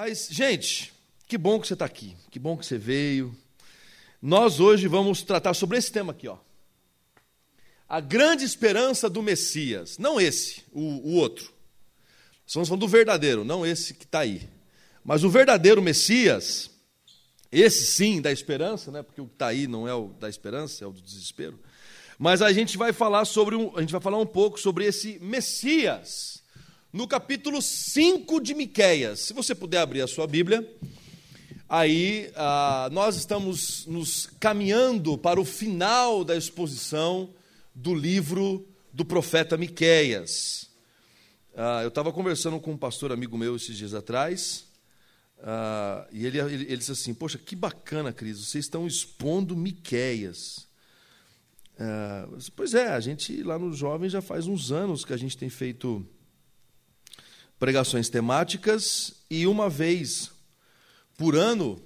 Mas, gente, que bom que você está aqui, que bom que você veio. Nós hoje vamos tratar sobre esse tema aqui, ó. A grande esperança do Messias. Não esse, o, o outro. Estamos falando do verdadeiro, não esse que está aí. Mas o verdadeiro Messias, esse sim, da esperança, né? porque o que está aí não é o da esperança, é o do desespero. Mas a gente vai falar sobre um, a gente vai falar um pouco sobre esse Messias no capítulo 5 de Miquéias. Se você puder abrir a sua Bíblia, aí ah, nós estamos nos caminhando para o final da exposição do livro do profeta Miquéias. Ah, eu estava conversando com um pastor amigo meu esses dias atrás, ah, e ele, ele, ele, disse assim, poxa, que bacana, Cris, vocês estão expondo Miquéias. Ah, pois é, a gente lá no Jovem já faz uns anos que a gente tem feito pregações temáticas e uma vez por ano,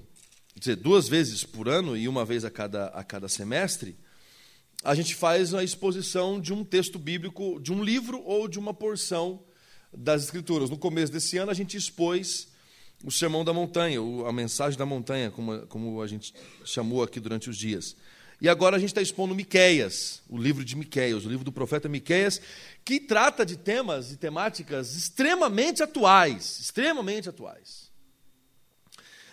quer dizer, duas vezes por ano e uma vez a cada, a cada semestre, a gente faz a exposição de um texto bíblico, de um livro ou de uma porção das Escrituras. No começo desse ano, a gente expôs o Sermão da Montanha, a mensagem da montanha, como, como a gente chamou aqui durante os dias. E agora a gente está expondo Miqueias, o livro de Miqueias, o livro do profeta Miqueias, que trata de temas e temáticas extremamente atuais, extremamente atuais.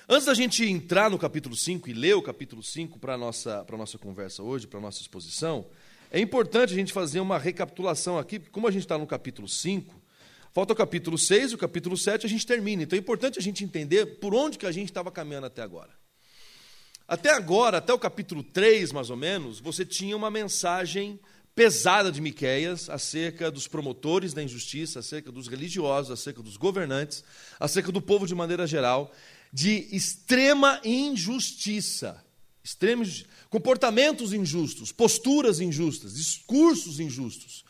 Antes da gente entrar no capítulo 5 e ler o capítulo 5 para a nossa, nossa conversa hoje, para a nossa exposição, é importante a gente fazer uma recapitulação aqui, porque como a gente está no capítulo 5, falta o capítulo 6 e o capítulo 7 a gente termina. Então é importante a gente entender por onde que a gente estava caminhando até agora. Até agora, até o capítulo 3, mais ou menos, você tinha uma mensagem pesada de Miqueias acerca dos promotores da injustiça, acerca dos religiosos, acerca dos governantes, acerca do povo de maneira geral, de extrema injustiça, extrema, comportamentos injustos, posturas injustas, discursos injustos.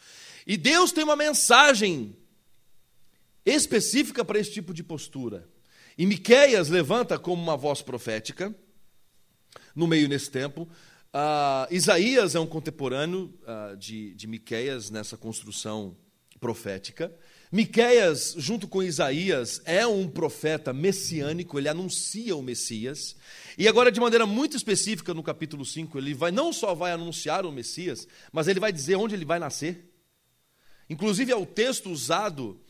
E Deus tem uma mensagem específica para esse tipo de postura. E Miqueias levanta como uma voz profética no meio nesse tempo. Uh, Isaías é um contemporâneo uh, de, de Miqueias nessa construção profética. Miqueias, junto com Isaías, é um profeta messiânico, ele anuncia o Messias. E agora, de maneira muito específica, no capítulo 5, ele vai, não só vai anunciar o Messias, mas ele vai dizer onde ele vai nascer. Inclusive, é o texto usado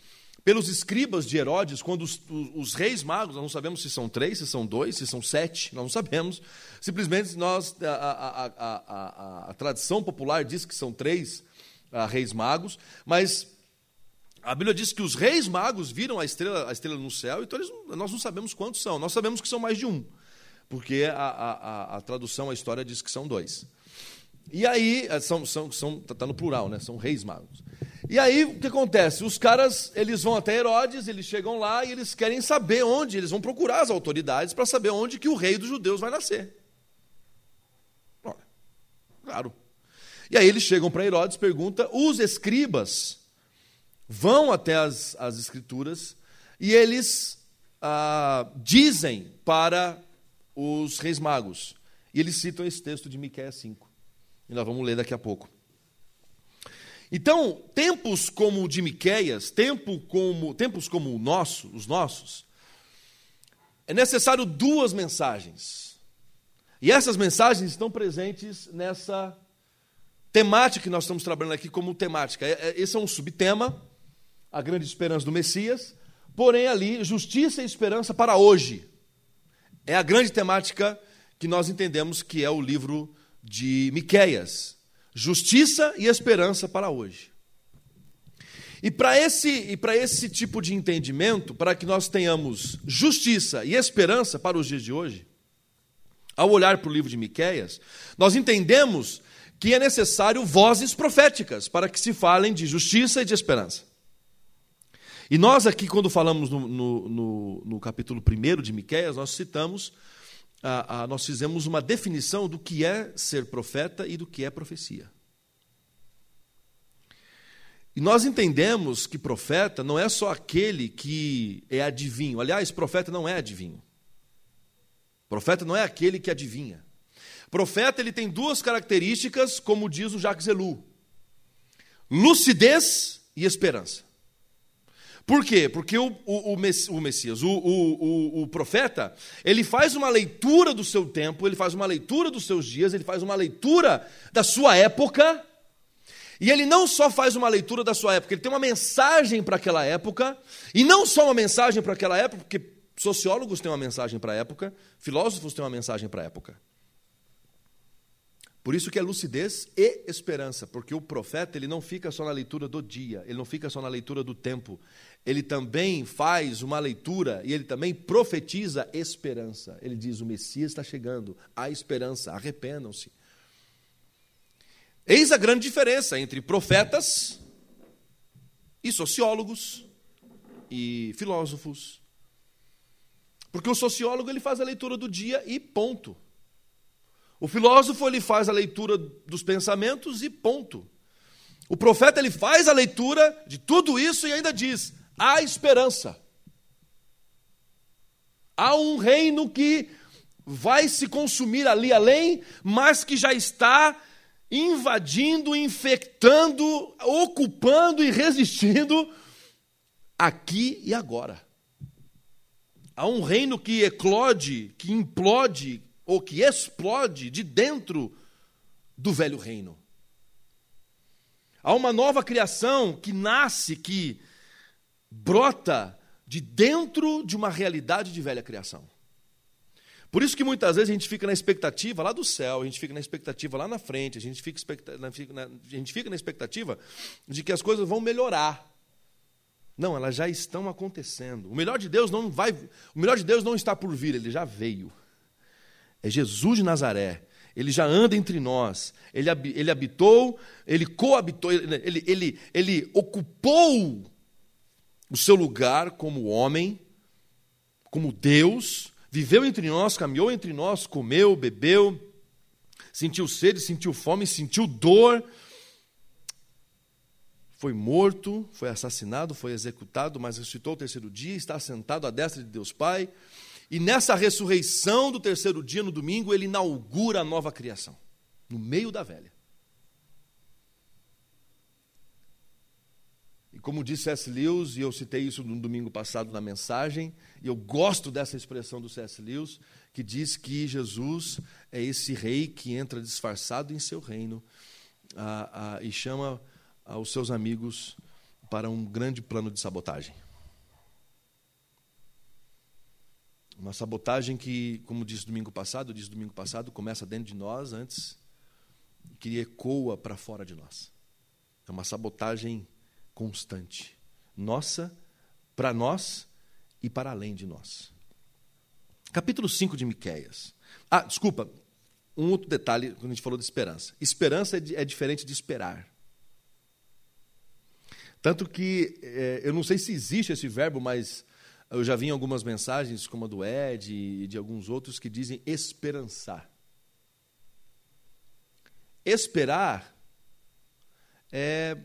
pelos escribas de Herodes, quando os, os, reis magos, nós não sabemos se são três, se são dois, se são sete, nós não sabemos. Simplesmente nós, a, a, a, a tradição popular diz que são três ah, reis magos, mas a Bíblia diz que os reis magos viram a estrela, a estrela no céu, então eles, nós não sabemos quantos são. Nós sabemos que são mais de um, porque a, tradução, a história diz que são dois. E aí, eh, são, são, são, tá, tá no plural, né? São reis magos. E aí o que acontece? Os caras, eles vão até Herodes, eles chegam lá e eles querem saber onde, eles vão procurar as autoridades para saber onde que o rei dos judeus vai nascer. Claro. E aí eles chegam para Herodes, pergunta, os escribas vão até as, as escrituras e eles ah, dizem para os reis magos. E eles citam esse texto de Miqueias 5. E nós vamos ler daqui a pouco. Então, tempos como o de Miqueias, tempo como, tempos como o nosso, os nossos, é necessário duas mensagens. E essas mensagens estão presentes nessa temática que nós estamos trabalhando aqui como temática. É, é, esse é um subtema, a grande esperança do Messias, porém ali, justiça e esperança para hoje. É a grande temática que nós entendemos que é o livro de Miqueias justiça e esperança para hoje. E para esse, e para esse tipo de entendimento, para que nós tenhamos justiça e esperança para os dias de hoje, ao olhar para o livro de Miquéias, nós entendemos que é necessário vozes proféticas para que se falem de justiça e de esperança. E nós aqui, quando falamos no, no, no, no capítulo 1 de Miquéias, nós citamos ah, ah, nós fizemos uma definição do que é ser profeta e do que é profecia. E nós entendemos que profeta não é só aquele que é adivinho. Aliás, profeta não é adivinho. Profeta não é aquele que adivinha. Profeta ele tem duas características, como diz o Jacques Ellul: lucidez e esperança. Por quê? Porque o, o, o Messias, o, o, o, profeta, ele faz uma leitura do seu tempo, ele faz uma leitura dos seus dias, ele faz uma leitura da sua época, e ele não só faz uma leitura da sua época, ele tem uma mensagem para aquela época, e não só uma mensagem para aquela época, porque sociólogos têm uma mensagem para a época, filósofos têm uma mensagem para a época. Por isso que é lucidez e esperança, porque o profeta ele não fica só na leitura do dia, ele não fica só na leitura do tempo, ele também faz uma leitura e ele também profetiza esperança. Ele diz: o Messias está chegando, há esperança, arrependam-se. Eis a grande diferença entre profetas e sociólogos e filósofos. Porque o sociólogo ele faz a leitura do dia e ponto. O filósofo ele faz a leitura dos pensamentos e ponto. O profeta ele faz a leitura de tudo isso e ainda diz: há esperança. Há um reino que vai se consumir ali além, mas que já está invadindo, infectando, ocupando e resistindo aqui e agora. Há um reino que eclode, que implode, ou que explode de dentro do velho reino. Há uma nova criação que nasce, que brota de dentro de uma realidade de velha criação. Por isso que muitas vezes a gente fica na expectativa lá do céu, a gente fica na expectativa lá na frente, a gente fica, a gente fica na expectativa de que as coisas vão melhorar. Não, elas já estão acontecendo. O melhor de Deus não vai, o melhor de Deus não está por vir, ele já veio é Jesus de Nazaré. Ele já anda entre nós. Ele, ele habitou, ele coabitou, ele, ele, ele ocupou o seu lugar como homem, como Deus, viveu entre nós, caminhou entre nós, comeu, bebeu, sentiu sede, sentiu fome, sentiu dor. Foi morto, foi assassinado, foi executado, mas ressuscitou o terceiro dia, está sentado à destra de Deus Pai e nessa ressurreição do terceiro dia, no domingo, ele inaugura a nova criação, no meio da velha. E como disse C.S. Lewis, e eu citei isso no domingo passado na mensagem, e eu gosto dessa expressão do C.S. Lewis, que diz que Jesus é esse rei que entra disfarçado em seu reino ah, ah, e chama ah, os seus amigos para um grande plano de sabotagem. Uma sabotagem que, como disse domingo passado, disse domingo passado, começa dentro de nós antes, que ecoa para fora de nós. É uma sabotagem constante. Nossa, para nós e para além de nós. Capítulo 5 de Miquéias. Ah, desculpa, um outro detalhe quando a gente falou de esperança. Esperança é, é diferente de esperar. Tanto que, é, eu não sei se existe esse verbo, mas eu já vi em algumas mensagens, como a do Ed e de alguns outros, que dizem esperançar. Esperar é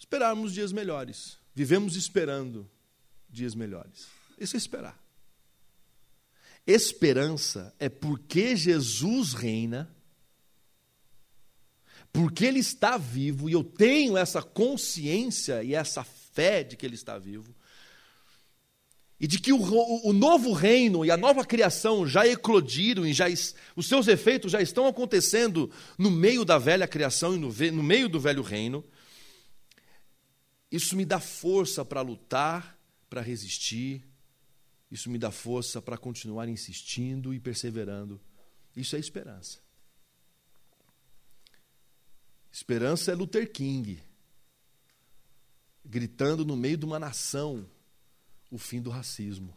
esperarmos dias melhores. Vivemos esperando dias melhores. Isso é esperar. Esperança é porque Jesus reina, porque Ele está vivo, e eu tenho essa consciência e essa fé de que Ele está vivo, e de que o, o, novo reino e a nova criação já eclodiram e já, os seus efeitos já estão acontecendo no meio da velha criação e no, no meio do velho reino, isso me dá força para lutar, para resistir, isso me dá força para continuar insistindo e perseverando. Isso é esperança. Esperança é Luther King, gritando no meio de uma nação o fim do racismo.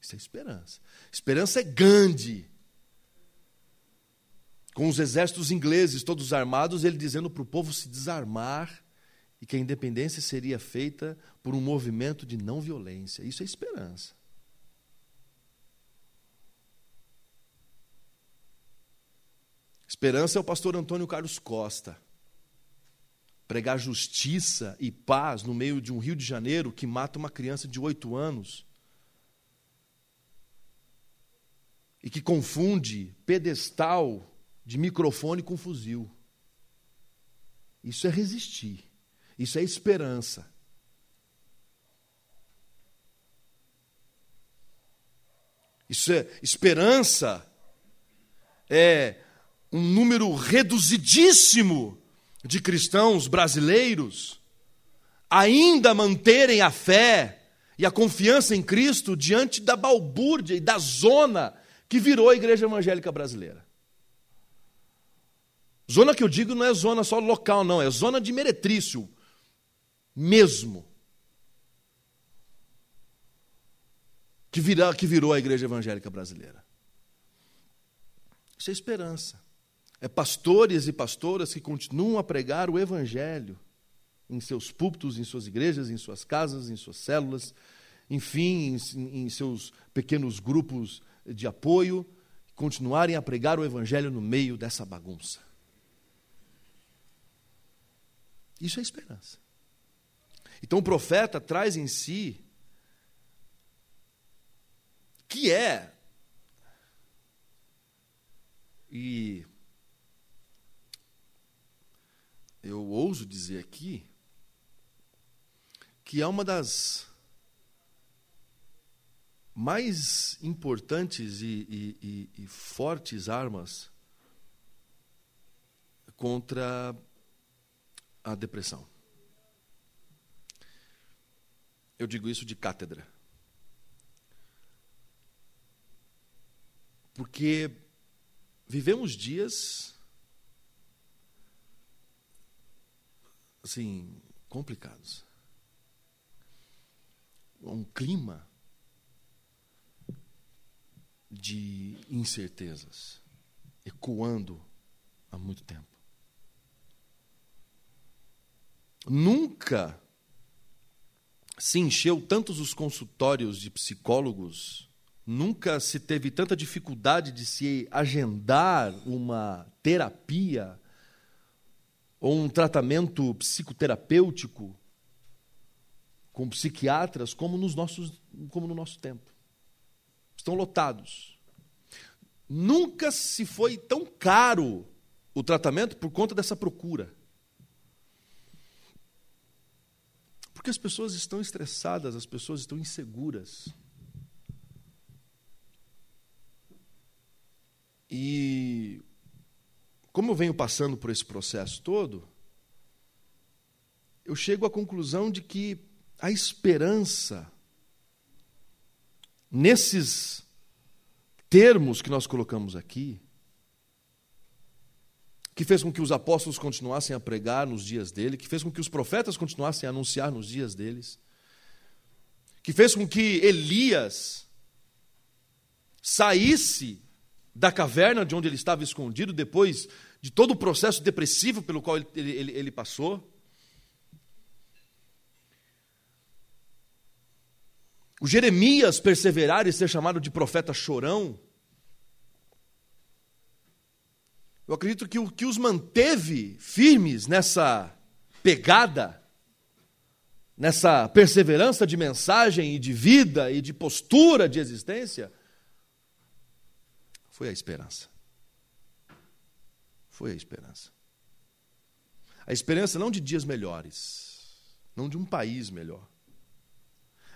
Isso é esperança. Esperança é Gandhi. Com os exércitos ingleses todos armados, ele dizendo para o povo se desarmar e que a independência seria feita por um movimento de não violência. Isso é esperança. Esperança é o pastor Antônio Carlos Costa pregar justiça e paz no meio de um Rio de Janeiro que mata uma criança de oito anos e que confunde pedestal de microfone com fuzil. Isso é resistir, isso é esperança. Isso é esperança é um número reduzidíssimo de cristãos brasileiros ainda manterem a fé e a confiança em Cristo diante da balbúrdia e da zona que virou a igreja evangélica brasileira. Zona que eu digo não é zona só local, não, é zona de meretrício mesmo. Que, virá, que virou a igreja evangélica brasileira. Isso é esperança. É pastores e pastoras que continuam a pregar o evangelho em seus púlpitos, em suas igrejas, em suas casas, em suas células, enfim, em, em seus pequenos grupos de apoio, continuarem a pregar o evangelho no meio dessa bagunça. Isso é esperança. Então o profeta traz em si que é e eu ouso dizer aqui que é uma das mais importantes e, e, e, e fortes armas contra a depressão. Eu digo isso de cátedra. Porque vivemos dias assim complicados. Um clima de incertezas ecoando há muito tempo. Nunca se encheu tantos os consultórios de psicólogos, nunca se teve tanta dificuldade de se agendar uma terapia ou um tratamento psicoterapêutico com psiquiatras como, nos nossos, como no nosso tempo. Estão lotados. Nunca se foi tão caro o tratamento por conta dessa procura. Porque as pessoas estão estressadas, as pessoas estão inseguras. E como eu venho passando por esse processo todo, eu chego à conclusão de que a esperança, nesses termos que nós colocamos aqui, que fez com que os apóstolos continuassem a pregar nos dias dele, que fez com que os profetas continuassem a anunciar nos dias deles, que fez com que Elias saísse da caverna de onde ele estava escondido depois de todo o processo depressivo pelo qual ele, ele, ele passou. O Jeremias perseverar e ser chamado de profeta chorão. Eu acredito que o que os manteve firmes nessa pegada, nessa perseverança de mensagem e de vida e de postura de existência, foi a esperança. Foi a esperança. A esperança não de dias melhores, não de um país melhor,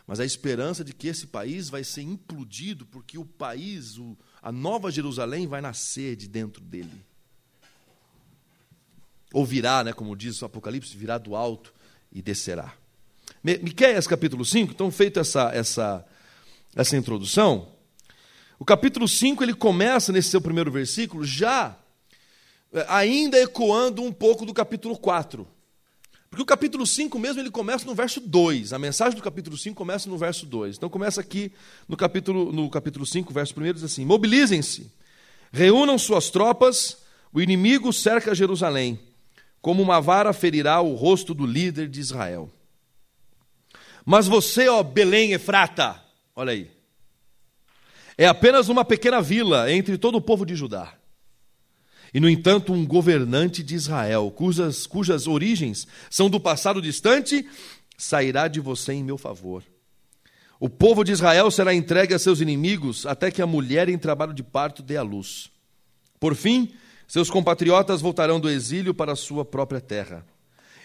mas a esperança de que esse país vai ser implodido porque o país, a nova Jerusalém, vai nascer de dentro dele ou virá, né, como diz o Apocalipse, virá do alto e descerá. Miqueias capítulo 5, então feita essa, essa, essa introdução, o capítulo 5 ele começa nesse seu primeiro versículo já é, ainda ecoando um pouco do capítulo 4. Porque o capítulo 5 mesmo ele começa no verso 2. A mensagem do capítulo 5 começa no verso 2. Então começa aqui no capítulo, no capítulo 5, verso 1, diz assim: Mobilizem-se, reúnam suas tropas, o inimigo cerca Jerusalém como uma vara ferirá o rosto do líder de Israel. Mas você, ó Belém Efrata, olha aí, é apenas uma pequena vila entre todo o povo de Judá. E, no entanto, um governante de Israel, cujas, cujas origens são do passado distante, sairá de você em meu favor. O povo de Israel será entregue a seus inimigos até que a mulher em trabalho de parto dê à luz. Por fim, seus compatriotas voltarão do exílio para a sua própria terra.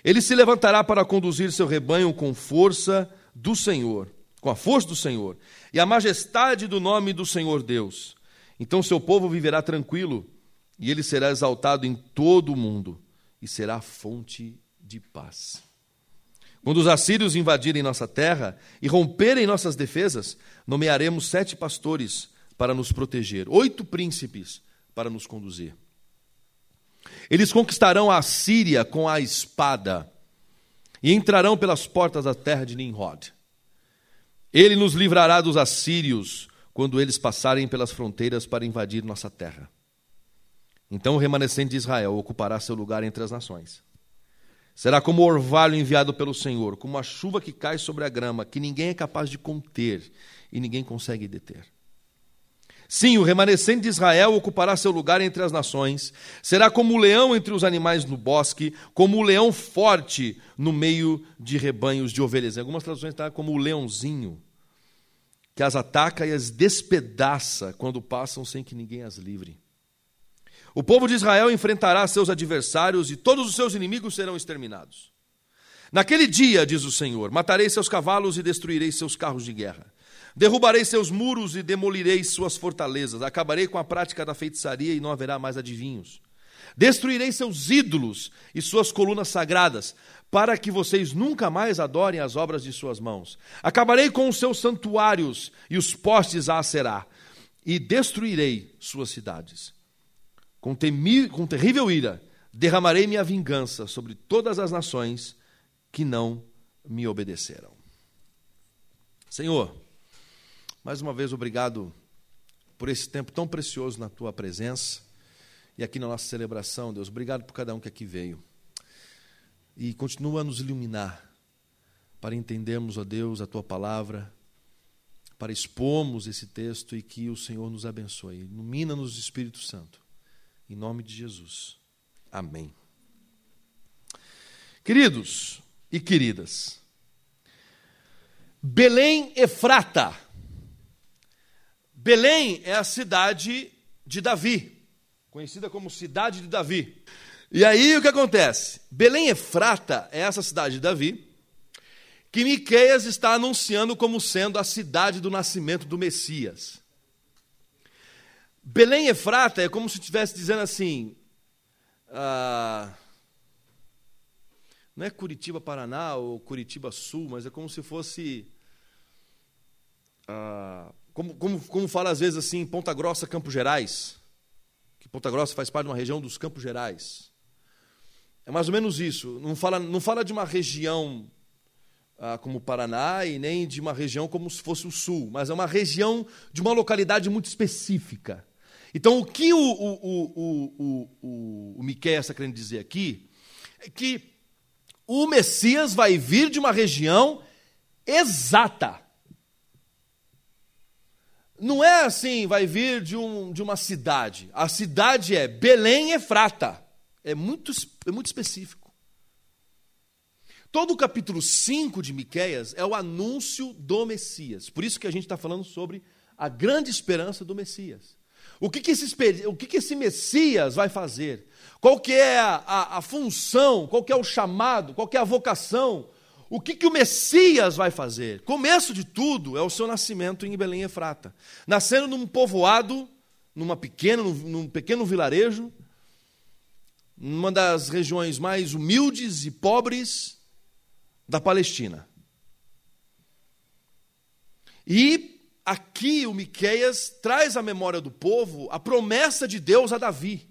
Ele se levantará para conduzir seu rebanho com força do Senhor. com a força do Senhor e a majestade do nome do Senhor Deus. Então seu povo viverá tranquilo e ele será exaltado em todo o mundo e será fonte de paz. Quando os assírios invadirem nossa terra e romperem nossas defesas, nomearemos sete pastores para nos proteger, oito príncipes para nos conduzir. Eles conquistarão a Síria com a espada e entrarão pelas portas da terra de Nimrod. Ele nos livrará dos assírios quando eles passarem pelas fronteiras para invadir nossa terra. Então o remanescente de Israel ocupará seu lugar entre as nações. Será como o orvalho enviado pelo Senhor, como a chuva que cai sobre a grama, que ninguém é capaz de conter e ninguém consegue deter. Sim, o remanescente de Israel ocupará seu lugar entre as nações, será como o leão entre os animais no bosque, como o leão forte no meio de rebanhos de ovelhas. Em algumas traduções está como o leãozinho, que as ataca e as despedaça quando passam sem que ninguém as livre. O povo de Israel enfrentará seus adversários e todos os seus inimigos serão exterminados. Naquele dia, diz o Senhor, matarei seus cavalos e destruirei seus carros de guerra. Derrubarei seus muros e demolirei suas fortalezas. Acabarei com a prática da feitiçaria e não haverá mais adivinhos. Destruirei seus ídolos e suas colunas sagradas, para que vocês nunca mais adorem as obras de suas mãos. Acabarei com os seus santuários e os postes a Aserá, e destruirei suas cidades. Com, temi, com terrível ira, derramarei minha vingança sobre todas as nações que não me obedeceram. Senhor, mais uma vez, obrigado por esse tempo tão precioso na tua presença e aqui na nossa celebração, Deus. Obrigado por cada um que aqui veio. E continua a nos iluminar para entendermos, ó Deus, a tua palavra, para expormos esse texto e que o Senhor nos abençoe. Ilumina-nos, Espírito Santo. Em nome de Jesus. Amém. Queridos e queridas, Belém Efrata Belém é a cidade de Davi, conhecida como cidade de Davi. E aí o que acontece? Belém Efrata é essa cidade de Davi, que Miqueias está anunciando como sendo a cidade do nascimento do Messias. Belém Efrata é como se estivesse dizendo assim. Ah, não é Curitiba, Paraná ou Curitiba Sul, mas é como se fosse. Ah, como, como, como fala às vezes assim, Ponta Grossa, Campos Gerais, que Ponta Grossa faz parte de uma região dos Campos Gerais. É mais ou menos isso. Não fala, não fala de uma região ah, como o Paraná e nem de uma região como se fosse o Sul, mas é uma região de uma localidade muito específica. Então, o que o, o, o, o, o, o Miquel está querendo dizer aqui é que o Messias vai vir de uma região exata não é assim, vai vir de, um, de uma cidade. A cidade é Belém Efrata. É muito, é muito específico. Todo o capítulo 5 de Miquéias é o anúncio do Messias. Por isso que a gente está falando sobre a grande esperança do Messias. O que, que, esse, o que, que esse Messias vai fazer? Qual que é a, a, a função? Qual que é o chamado? Qual que é a vocação? O que, que o Messias vai fazer? Começo de tudo é o seu nascimento em Belém Efrata. Nascendo num povoado, numa pequena, num pequeno vilarejo, numa das regiões mais humildes e pobres da Palestina. E aqui o Miqueias traz à memória do povo a promessa de Deus a Davi,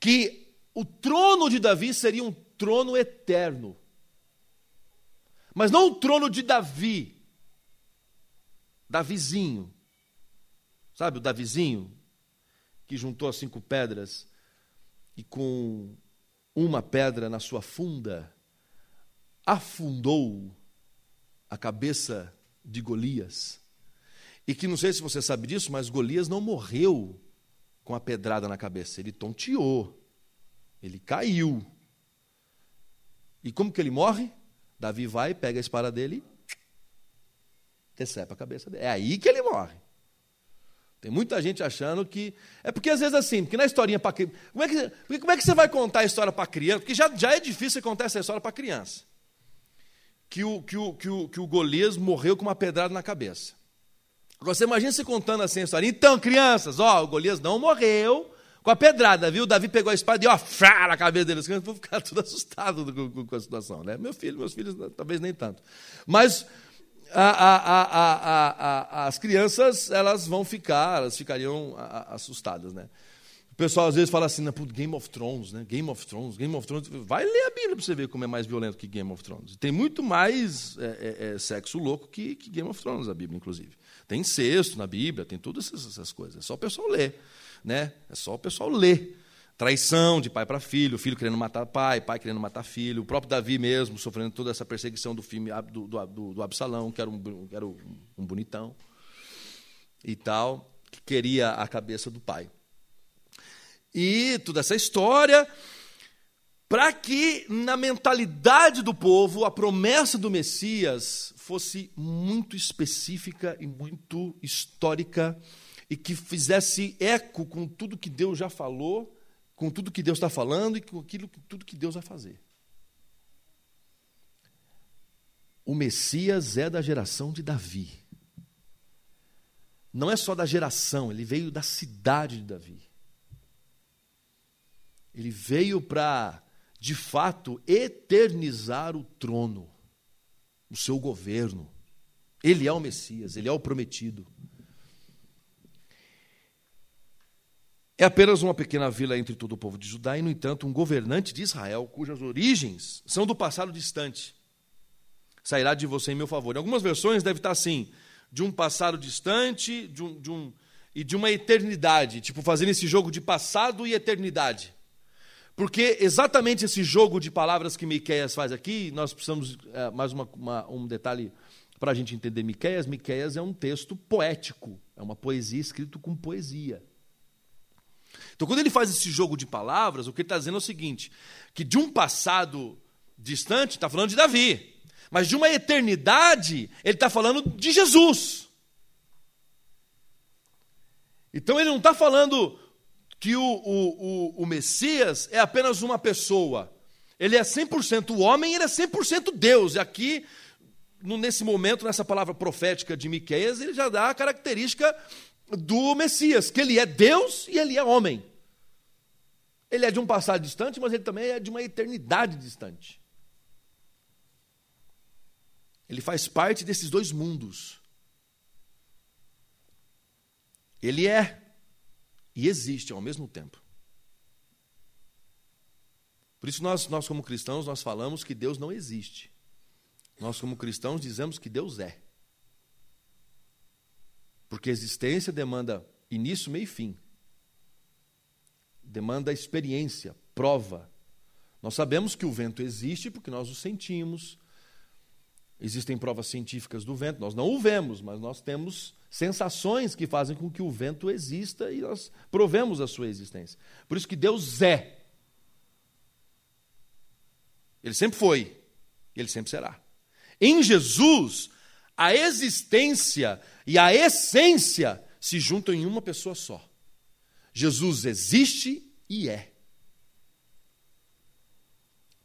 que o trono de Davi seria um trono eterno. Mas não o trono de Davi. Davizinho. Sabe o Davizinho? Que juntou as cinco pedras e com uma pedra na sua funda afundou a cabeça de Golias. E que não sei se você sabe disso, mas Golias não morreu com a pedrada na cabeça, ele tonteou. Ele caiu. E como que ele morre? Davi vai, pega a espada dele e decepa a cabeça dele. É aí que ele morre. Tem muita gente achando que. É porque às vezes assim, porque na historinha para como, é que, como é que você vai contar a história para criança? Porque já, já é difícil contar essa história para criança. que o, que o, que o, que o Golias morreu com uma pedrada na cabeça. Agora você imagina você contando assim a história. Então, crianças, ó, o Golias não morreu com a pedrada, viu? Davi pegou a espada e ó, frá, na cabeça deles. Eu vou ficar tudo assustado com, a situação, né? Meu filho, meus filhos, talvez nem tanto. Mas a, a, a, as crianças, elas vão ficar, elas ficariam assustadas, né? O pessoal às vezes fala assim, Game of Thrones, né? Game of Thrones, Game of Thrones. Vai ler a Bíblia para você ver como é mais violento que Game of Thrones. Tem muito mais é, é, é, sexo louco que, que, Game of Thrones, a Bíblia, inclusive. Tem incesto na Bíblia, tem todas essas, essas coisas. É só o pessoal ler. Né? É só o pessoal ler. Traição de pai para filho, filho querendo matar pai, pai querendo matar filho. O próprio Davi mesmo sofrendo toda essa perseguição do filme do, do, do, Absalão, que era, um, que era um bonitão e tal, que queria a cabeça do pai e toda essa história, para que na mentalidade do povo a promessa do Messias fosse muito específica e muito histórica e que fizesse eco com tudo que Deus já falou, com tudo que Deus está falando e com aquilo, tudo que Deus vai fazer. O Messias é da geração de Davi. Não é só da geração, ele veio da cidade de Davi. Ele veio para, de fato, eternizar o trono, o seu governo. Ele é o Messias, ele é o prometido. É apenas uma pequena vila entre todo o povo de Judá e, no entanto, um governante de Israel, cujas origens são do passado distante. Sairá de você em meu favor. Em algumas versões deve estar assim: de um passado distante de um, de um, e de uma eternidade, tipo fazendo esse jogo de passado e eternidade. Porque exatamente esse jogo de palavras que Miqueias faz aqui, nós precisamos é, mais uma, uma, um detalhe para a gente entender Miqueias. Miqueias é um texto poético, é uma poesia escrita com poesia. Então, quando ele faz esse jogo de palavras, o que ele está dizendo é o seguinte: que de um passado distante, está falando de Davi, mas de uma eternidade, ele está falando de Jesus. Então, ele não está falando que o, o, o, o Messias é apenas uma pessoa. Ele é 100% homem ele é 100% Deus. E aqui, nesse momento, nessa palavra profética de Miqueias, ele já dá a característica do Messias, que ele é Deus e ele é homem. Ele é de um passado distante, mas ele também é de uma eternidade distante. Ele faz parte desses dois mundos. Ele é e existe ao mesmo tempo. Por isso nós, nós como cristãos, nós falamos que Deus não existe. Nós como cristãos dizemos que Deus é. Porque existência demanda início, meio e fim. Demanda experiência, prova. Nós sabemos que o vento existe porque nós o sentimos. Existem provas científicas do vento, nós não o vemos, mas nós temos sensações que fazem com que o vento exista e nós provemos a sua existência. Por isso que Deus é. Ele sempre foi, ele sempre será. Em Jesus, a existência e a essência se juntam em uma pessoa só. Jesus existe e é.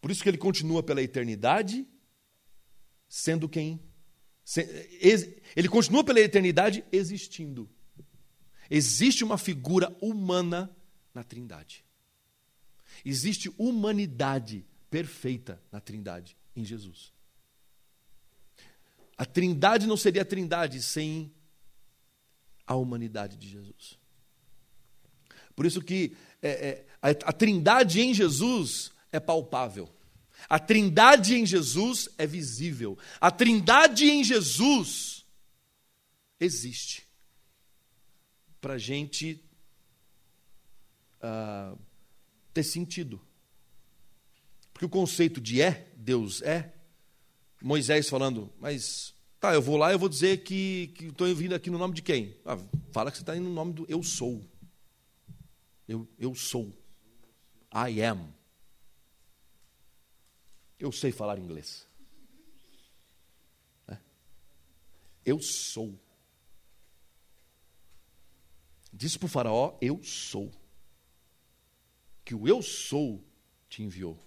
Por isso que ele continua pela eternidade, sendo quem ele continua pela eternidade existindo. Existe uma figura humana na Trindade. Existe humanidade perfeita na Trindade, em Jesus. A Trindade não seria a Trindade sem a humanidade de Jesus. Por isso que é, é, a, a Trindade em Jesus é palpável. A trindade em Jesus é visível. A trindade em Jesus existe. Para a gente uh, ter sentido. Porque o conceito de é, Deus é, Moisés falando, mas tá, eu vou lá eu vou dizer que estou vindo aqui no nome de quem? Ah, fala que você está indo no nome do eu sou. Eu, eu sou. I am. Eu sei falar inglês. É. Eu sou. Disse para o Faraó: Eu sou. Que o eu sou te enviou.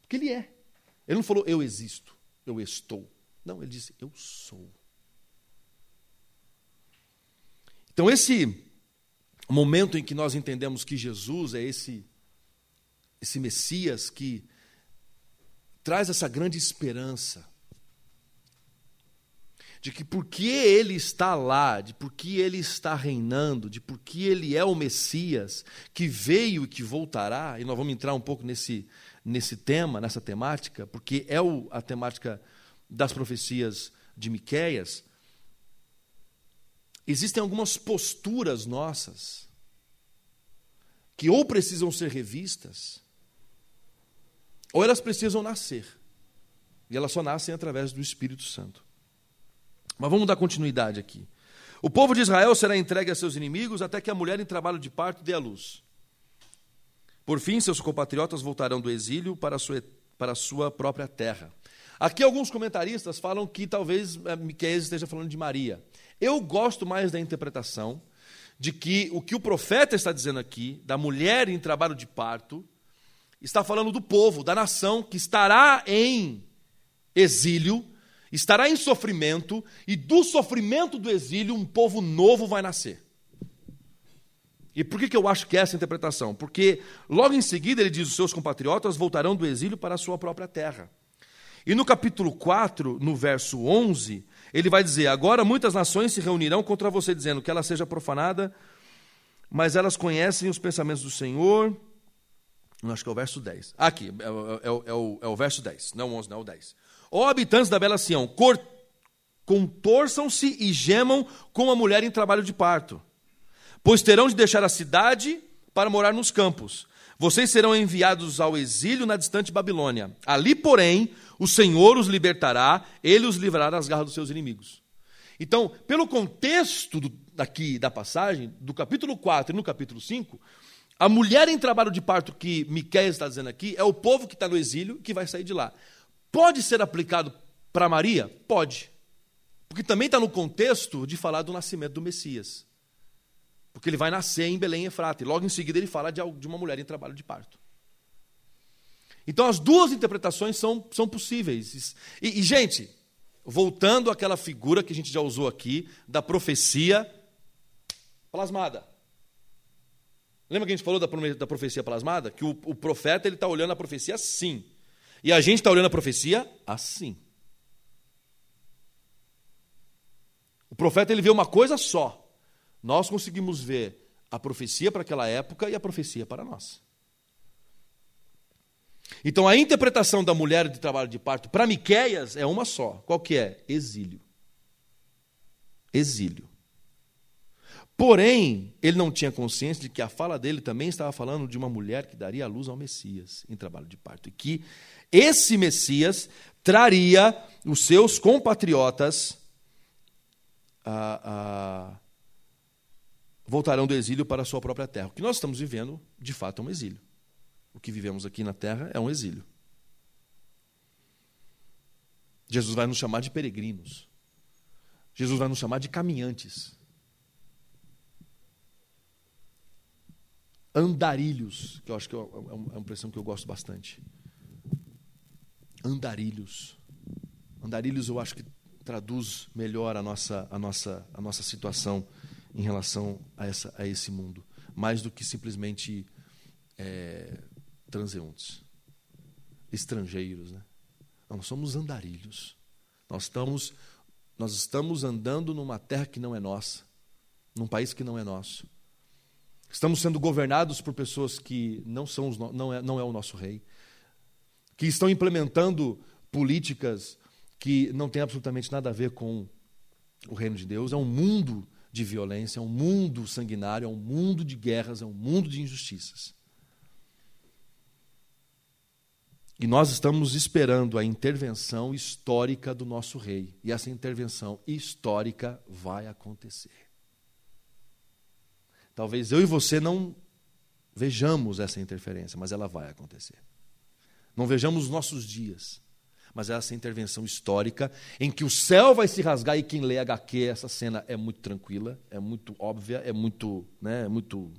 Porque ele é. Ele não falou eu existo. Eu estou. Não, ele disse, eu sou. Então, esse momento em que nós entendemos que Jesus é esse, esse Messias que traz essa grande esperança de que porque ele está lá, de porque ele está reinando, de porque ele é o Messias que veio e que voltará, e nós vamos entrar um pouco nesse, nesse tema, nessa temática, porque é o, a temática das profecias de Miqueias, existem algumas posturas nossas que ou precisam ser revistas, ou elas precisam nascer. E elas só nascem através do Espírito Santo. Mas vamos dar continuidade aqui. O povo de Israel será entregue a seus inimigos até que a mulher em trabalho de parto dê a luz. Por fim, seus compatriotas voltarão do exílio para a sua, para a sua própria terra. Aqui alguns comentaristas falam que talvez eh, Miqueias esteja falando de Maria. Eu gosto mais da interpretação de que o que o profeta está dizendo aqui, da mulher em trabalho de parto, está falando do povo, da nação que estará em exílio, estará em sofrimento, e do sofrimento do exílio um povo novo vai nascer. E por que, que eu acho que é essa interpretação? Porque logo em seguida ele diz: os seus compatriotas voltarão do exílio para a sua própria terra. E no capítulo 4, no verso 11, ele vai dizer: Agora muitas nações se reunirão contra você, dizendo que ela seja profanada, mas elas conhecem os pensamentos do Senhor. Acho que é o verso 10. Aqui, é, é, é, o, é o verso 10, não o 11, não é o 10. Ó habitantes da bela Sião, contorçam-se e gemam como a mulher em trabalho de parto, pois terão de deixar a cidade para morar nos campos. Vocês serão enviados ao exílio na distante Babilônia. Ali, porém, o Senhor os libertará, ele os livrará das garras dos seus inimigos. Então, pelo contexto do, da passagem, do capítulo 4 e no capítulo 5, a mulher em trabalho de parto que Miqueias está dizendo aqui é o povo que está no exílio que vai sair de lá. Pode ser aplicado para Maria? Pode. Porque também está no contexto de falar do nascimento do Messias. Porque ele vai nascer em Belém Efrata. E logo em seguida ele fala de uma mulher em trabalho de parto. Então as duas interpretações são, são possíveis. E, e, gente, voltando àquela figura que a gente já usou aqui, da profecia plasmada. Lembra que a gente falou da, da profecia plasmada? Que o, o profeta está olhando a profecia assim. E a gente está olhando a profecia assim. O profeta ele vê uma coisa só. Nós conseguimos ver a profecia para aquela época e a profecia para nós. Então a interpretação da mulher de trabalho de parto para Miqueias é uma só. Qual que é? Exílio. Exílio. Porém, ele não tinha consciência de que a fala dele também estava falando de uma mulher que daria a luz ao Messias em trabalho de parto. E que esse Messias traria os seus compatriotas a, a, voltarão do exílio para a sua própria terra. O que nós estamos vivendo, de fato, é um exílio. O que vivemos aqui na terra é um exílio. Jesus vai nos chamar de peregrinos. Jesus vai nos chamar de caminhantes. Andarilhos, que eu acho que é, é uma expressão que eu gosto bastante andarilhos. Andarilhos eu acho que traduz melhor a nossa, a nossa, a nossa situação em relação a, essa, a esse mundo, mais do que simplesmente é, transeuntes, estrangeiros. Né? Não, somos andarilhos. Nós estamos, nós estamos andando numa terra que não é nossa, num país que não é nosso. Estamos sendo governados por pessoas que não, são os, não, é, não é o nosso rei que estão implementando políticas que não têm absolutamente nada a ver com o reino de Deus. É um mundo de violência, é um mundo sanguinário, é um mundo de guerras, é um mundo de injustiças. E nós estamos esperando a intervenção histórica do nosso rei. E essa intervenção histórica vai acontecer. Talvez eu e você não vejamos essa interferência, mas ela vai acontecer não vejamos os nossos dias. Mas é essa intervenção histórica em que o céu vai se rasgar e quem lê HQ, essa cena é muito tranquila, é muito óbvia, é muito, né, é muito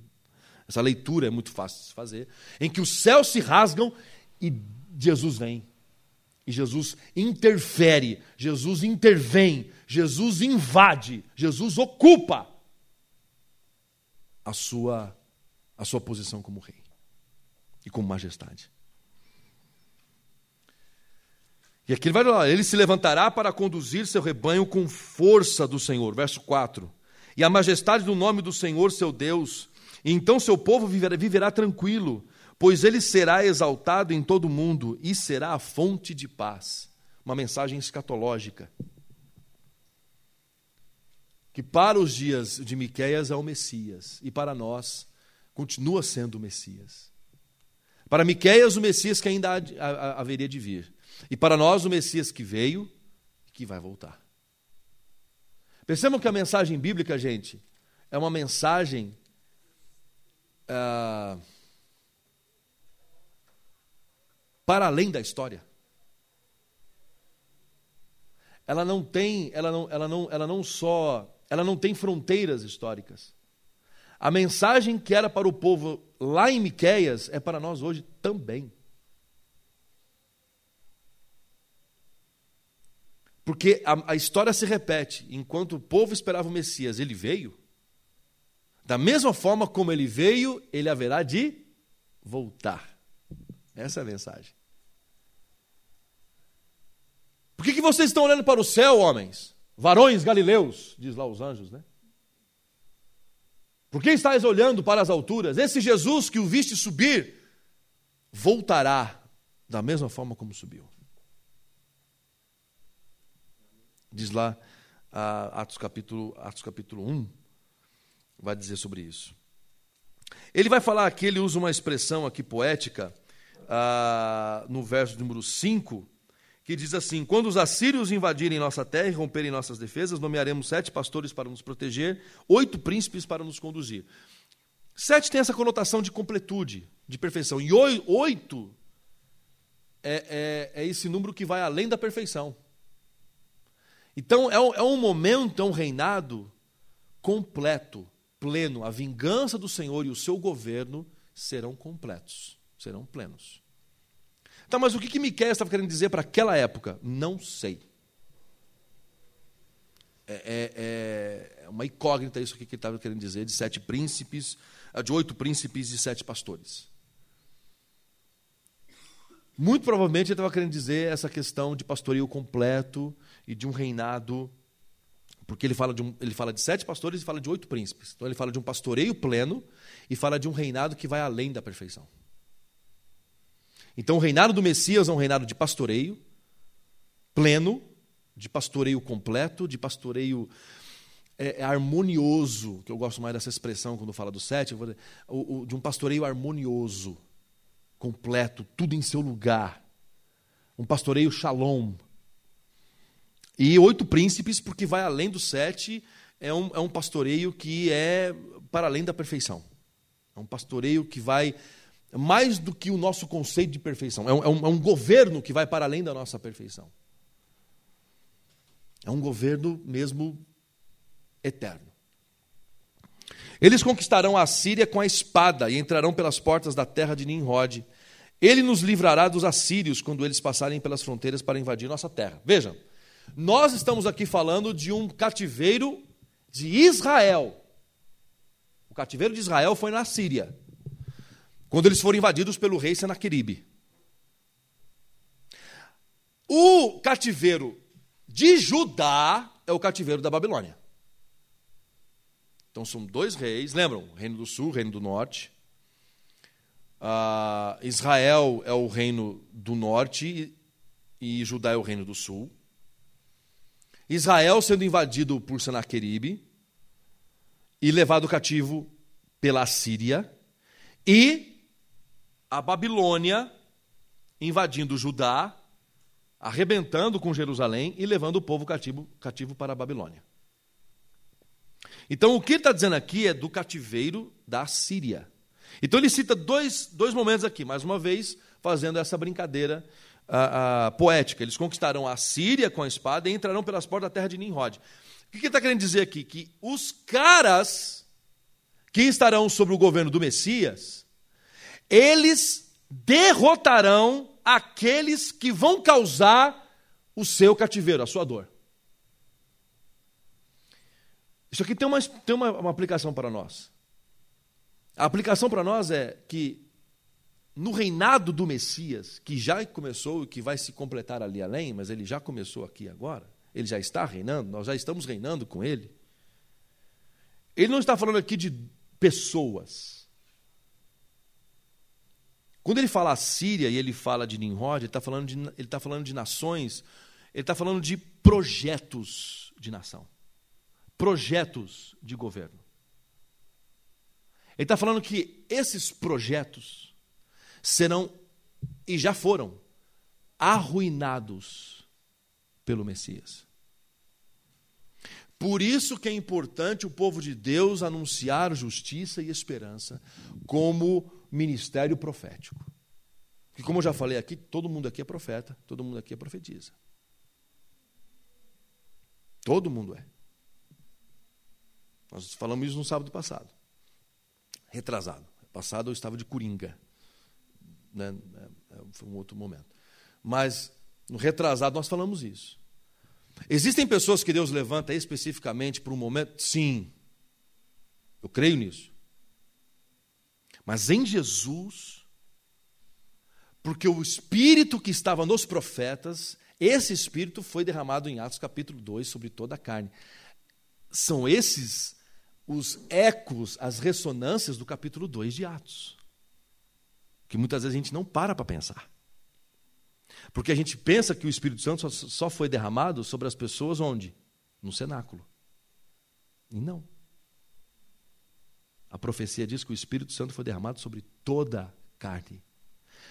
essa leitura é muito fácil de se fazer, em que os céus se rasgam e Jesus vem. E Jesus interfere, Jesus intervém, Jesus invade, Jesus ocupa a sua, a sua posição como rei e como majestade. E aqui ele vai lá, ele se levantará para conduzir seu rebanho com força do Senhor. Verso 4. E a majestade do nome do Senhor, seu Deus. E então seu povo viverá, viverá tranquilo, pois ele será exaltado em todo o mundo e será a fonte de paz. Uma mensagem escatológica. Que para os dias de Miqueias é o Messias e para nós continua sendo o Messias. Para Miqueias o Messias que ainda haveria de vir. E para nós, o Messias que veio e que vai voltar. Percebam que a mensagem bíblica, gente, é uma mensagem. Uh, para além da história. Ela não tem, ela não, ela não, ela não só, ela não tem fronteiras históricas. A mensagem que era para o povo lá em Miqueias é para nós hoje também. Porque a, a história se repete. Enquanto o povo esperava o Messias, ele veio. Da mesma forma como ele veio, ele haverá de voltar. Essa é a mensagem. Por que, que vocês estão olhando para o céu, homens? Varões galileus, diz lá os anjos, né? Por que estáis olhando para as alturas? Esse Jesus que o viste subir, voltará da mesma forma como subiu. Diz lá Atos, capítulo, Atos capítulo 1, vai dizer sobre isso. Ele vai falar aqui, ele usa uma expressão aqui poética, ah, no verso número 5, que diz assim: Quando os assírios invadirem nossa terra e romperem nossas defesas, nomearemos sete pastores para nos proteger, oito príncipes para nos conduzir. Sete tem essa conotação de completude, de perfeição, e oito é, é, é esse número que vai além da perfeição. Então é um, é um momento, é um reinado completo, pleno. A vingança do Senhor e o seu governo serão completos, serão plenos. Tá, mas o que, que Miquel estava querendo dizer para aquela época? Não sei. É, é, é, uma incógnita isso que ele estava querendo dizer, de sete príncipes, de oito príncipes e sete pastores. Muito provavelmente ele estava querendo dizer essa questão de pastoreio completo e de um reinado, porque ele fala de, um, ele fala de sete pastores e fala de oito príncipes. Então ele fala de um pastoreio pleno e fala de um reinado que vai além da perfeição. Então o reinado do Messias é um reinado de pastoreio pleno, de pastoreio completo, de pastoreio é, é harmonioso, que eu gosto mais dessa expressão quando fala do sete, dizer, o, o, de um pastoreio harmonioso completo, tudo em seu lugar. Um pastoreio shalom. E oito príncipes, porque vai além dos sete, é um, é um pastoreio que é para além da perfeição. É um pastoreio que vai mais do que o nosso conceito de perfeição. É um, é um, é um governo que vai para além da nossa perfeição. É um governo mesmo eterno. Eles conquistarão a Síria com a espada e entrarão pelas portas da terra de Nimrod. Ele nos livrará dos assírios quando eles passarem pelas fronteiras para invadir nossa terra. Vejam, nós estamos aqui falando de um cativeiro de Israel. O cativeiro de Israel foi na Síria, quando eles foram invadidos pelo rei Senaqueribe. O cativeiro de Judá é o cativeiro da Babilônia. Então são dois reis, lembram? Reino do Sul, Reino do Norte. Uh, Israel é o reino do norte e Judá é o reino do sul. Israel sendo invadido por Senaqueribe e levado cativo pela Síria. E a Babilônia invadindo Judá, arrebentando com Jerusalém e levando o povo cativo, cativo para a Babilônia. Então, o que está dizendo aqui é do cativeiro da Síria. Então, ele cita dois, dois momentos aqui, mais uma vez, fazendo essa brincadeira uh, poética. Eles conquistarão a Síria com a espada e entrarão pelas portas da terra de Nimrod. O que ele está querendo dizer aqui? Que os caras que estarão sobre o governo do Messias, eles derrotarão aqueles que vão causar o seu cativeiro, a sua dor. Isso aqui tem uma, tem uma, uma aplicação para nós. A aplicação para nós é que no reinado do Messias, que já começou e que vai se completar ali além, mas ele já começou aqui agora, ele já está reinando, nós já estamos reinando com ele. Ele não está falando aqui de pessoas. Quando ele fala Síria e ele fala de Nimrod, ele está falando de, ele está falando de nações, ele está falando de projetos de nação, projetos de governo. Ele está falando que esses projetos serão, e já foram, arruinados pelo Messias. Por isso que é importante o povo de Deus anunciar justiça e esperança como ministério profético. Porque, como eu já falei aqui, todo mundo aqui é profeta, todo mundo aqui é profetiza. Todo mundo é. Nós falamos isso no sábado passado. Retrasado. Passado eu estava de coringa. Né? É, é, foi um outro momento. Mas no retrasado nós falamos isso. Existem pessoas que Deus levanta especificamente para um momento? Sim. Eu creio nisso. Mas em Jesus, porque o Espírito que estava nos profetas, esse Espírito foi derramado em Atos capítulo 2 sobre toda a carne. São esses os ecos, as ressonâncias do capítulo 2 de Atos. Que muitas vezes a gente não para para pensar. Porque a gente pensa que o Espírito Santo só foi derramado sobre as pessoas onde? No cenáculo. E não. A profecia diz que o Espírito Santo foi derramado sobre toda a carne.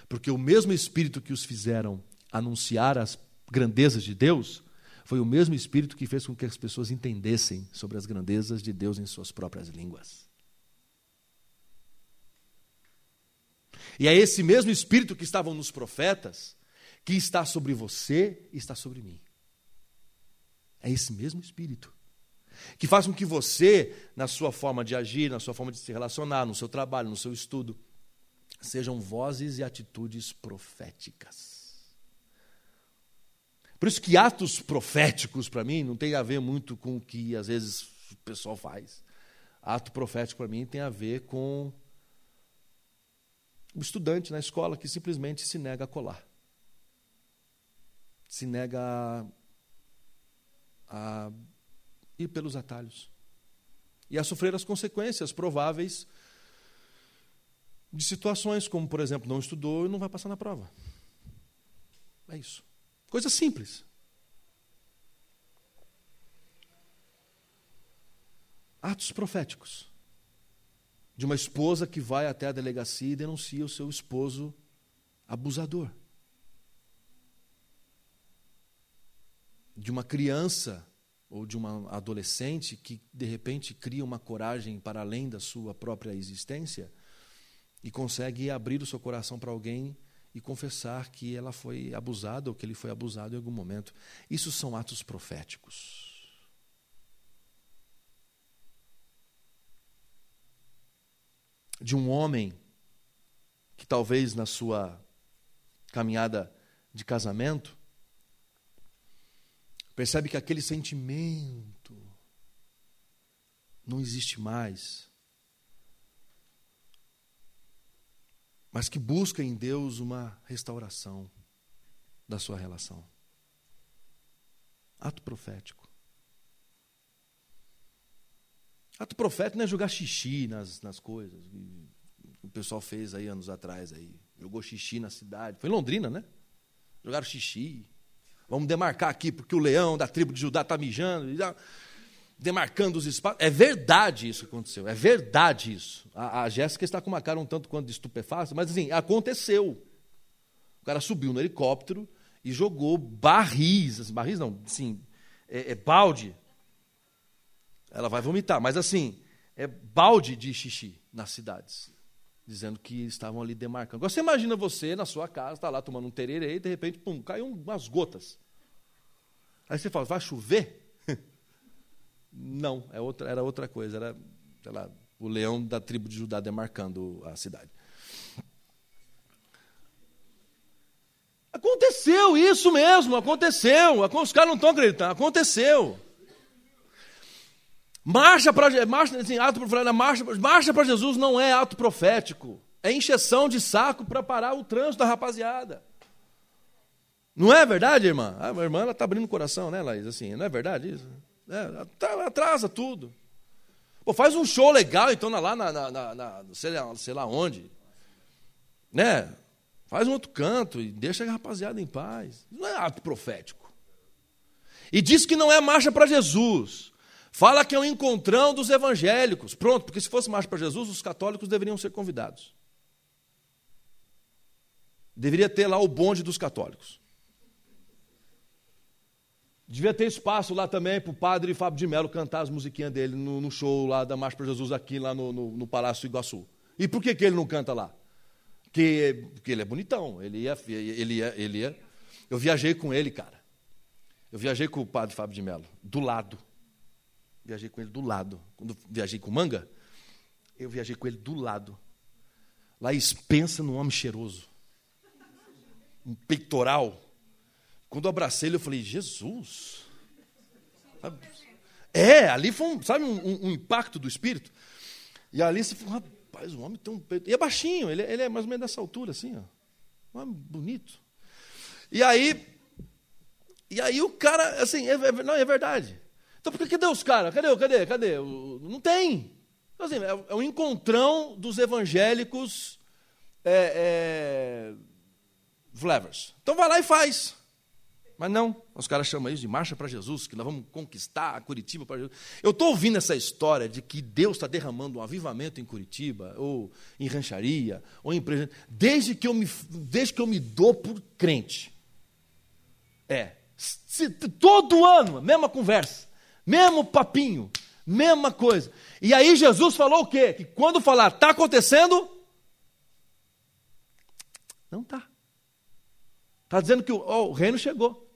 Porque o mesmo Espírito que os fizeram anunciar as grandezas de Deus, foi o mesmo Espírito que fez com que as pessoas entendessem sobre as grandezas de Deus em suas próprias línguas. E é esse mesmo Espírito que estavam nos profetas que está sobre você e está sobre mim. É esse mesmo Espírito. Que faz com que você, na sua forma de agir, na sua forma de se relacionar, no seu trabalho, no seu estudo, sejam vozes e atitudes proféticas. Por isso que atos proféticos, para mim, não tem a ver muito com o que às vezes o pessoal faz. Ato profético, para mim, tem a ver com o estudante na escola que simplesmente se nega a colar se nega a, a ir pelos atalhos e a sofrer as consequências prováveis de situações como, por exemplo, não estudou e não vai passar na prova. É isso. Coisa simples. Atos proféticos de uma esposa que vai até a delegacia e denuncia o seu esposo abusador. de uma criança ou de uma adolescente que de repente cria uma coragem para além da sua própria existência e consegue abrir o seu coração para alguém e confessar que ela foi abusada ou que ele foi abusado em algum momento. Isso são atos proféticos. De um homem que talvez na sua caminhada de casamento percebe que aquele sentimento não existe mais, mas que busca em Deus uma restauração da sua relação. Ato profético. Ato profético não é jogar xixi nas, nas coisas. O pessoal fez aí anos atrás aí. Jogou xixi na cidade. Foi em Londrina, né? Jogaram xixi. Vamos demarcar aqui, porque o leão da tribo de Judá está mijando. Demarcando os espaços. É verdade isso que aconteceu. É verdade isso. A, a Jéssica está com uma cara um tanto quanto de mas assim, aconteceu. O cara subiu no helicóptero e jogou barris. Barris não, assim, é, é balde. Ela vai vomitar, mas assim, é balde de xixi nas cidades dizendo que estavam ali demarcando. Agora você imagina você na sua casa, está lá tomando um tererê e de repente, pum, caiu umas gotas. Aí você fala, vai chover? Não, é outra, era outra coisa, era lá, o leão da tribo de Judá demarcando a cidade. Aconteceu isso mesmo, aconteceu. Os caras não estão acreditando, aconteceu. Marcha para marcha, assim, ato marcha, marcha para Jesus não é ato profético. É encheção de saco para parar o trânsito da rapaziada. Não é verdade, irmã? A irmã está abrindo o coração, né, Laís? Assim, não é verdade isso? É, tá, atrasa tudo. Pô, faz um show legal, então, lá na, na, na, na sei, lá, sei lá onde. Né? Faz um outro canto e deixa a rapaziada em paz. Não é ato profético. E diz que não é marcha para Jesus. Fala que é um encontrão dos evangélicos. Pronto, porque se fosse marcha para Jesus, os católicos deveriam ser convidados. Deveria ter lá o bonde dos católicos. Devia ter espaço lá também para o padre Fábio de Mello cantar as musiquinhas dele no, no show lá da Marcha para Jesus, aqui lá no, no, no Palácio Iguaçu. E por que, que ele não canta lá? Porque, porque ele é bonitão, ele ia, ele, ia, ele ia. Eu viajei com ele, cara. Eu viajei com o padre Fábio de Mello, do lado. Viajei com ele do lado. Quando viajei com Manga, eu viajei com ele do lado. Lá pensa num homem cheiroso. Um peitoral quando eu abracei ele, eu falei, Jesus. É, ali foi, um, sabe, um, um, impacto do Espírito. E ali você falou, rapaz, o homem tem um peito. E é baixinho, ele, ele é mais ou menos dessa altura, assim, ó. Um homem bonito. E aí, e aí o cara, assim, é, é, não, é verdade. Então, por que os caras? Cadê, cadê, cadê? Não tem. Então, assim, é, é um encontrão dos evangélicos é, é. Então vai lá e faz. Mas não, os caras chamam isso de marcha para Jesus, que nós vamos conquistar Curitiba para Jesus. Eu estou ouvindo essa história de que Deus está derramando um avivamento em Curitiba, ou em rancharia, ou em presente, desde que eu me, desde que eu me dou por crente. É. Se, todo ano, mesma conversa, mesmo papinho, mesma coisa. E aí Jesus falou o quê? Que quando falar está acontecendo, não está. Está dizendo que o, oh, o reino chegou.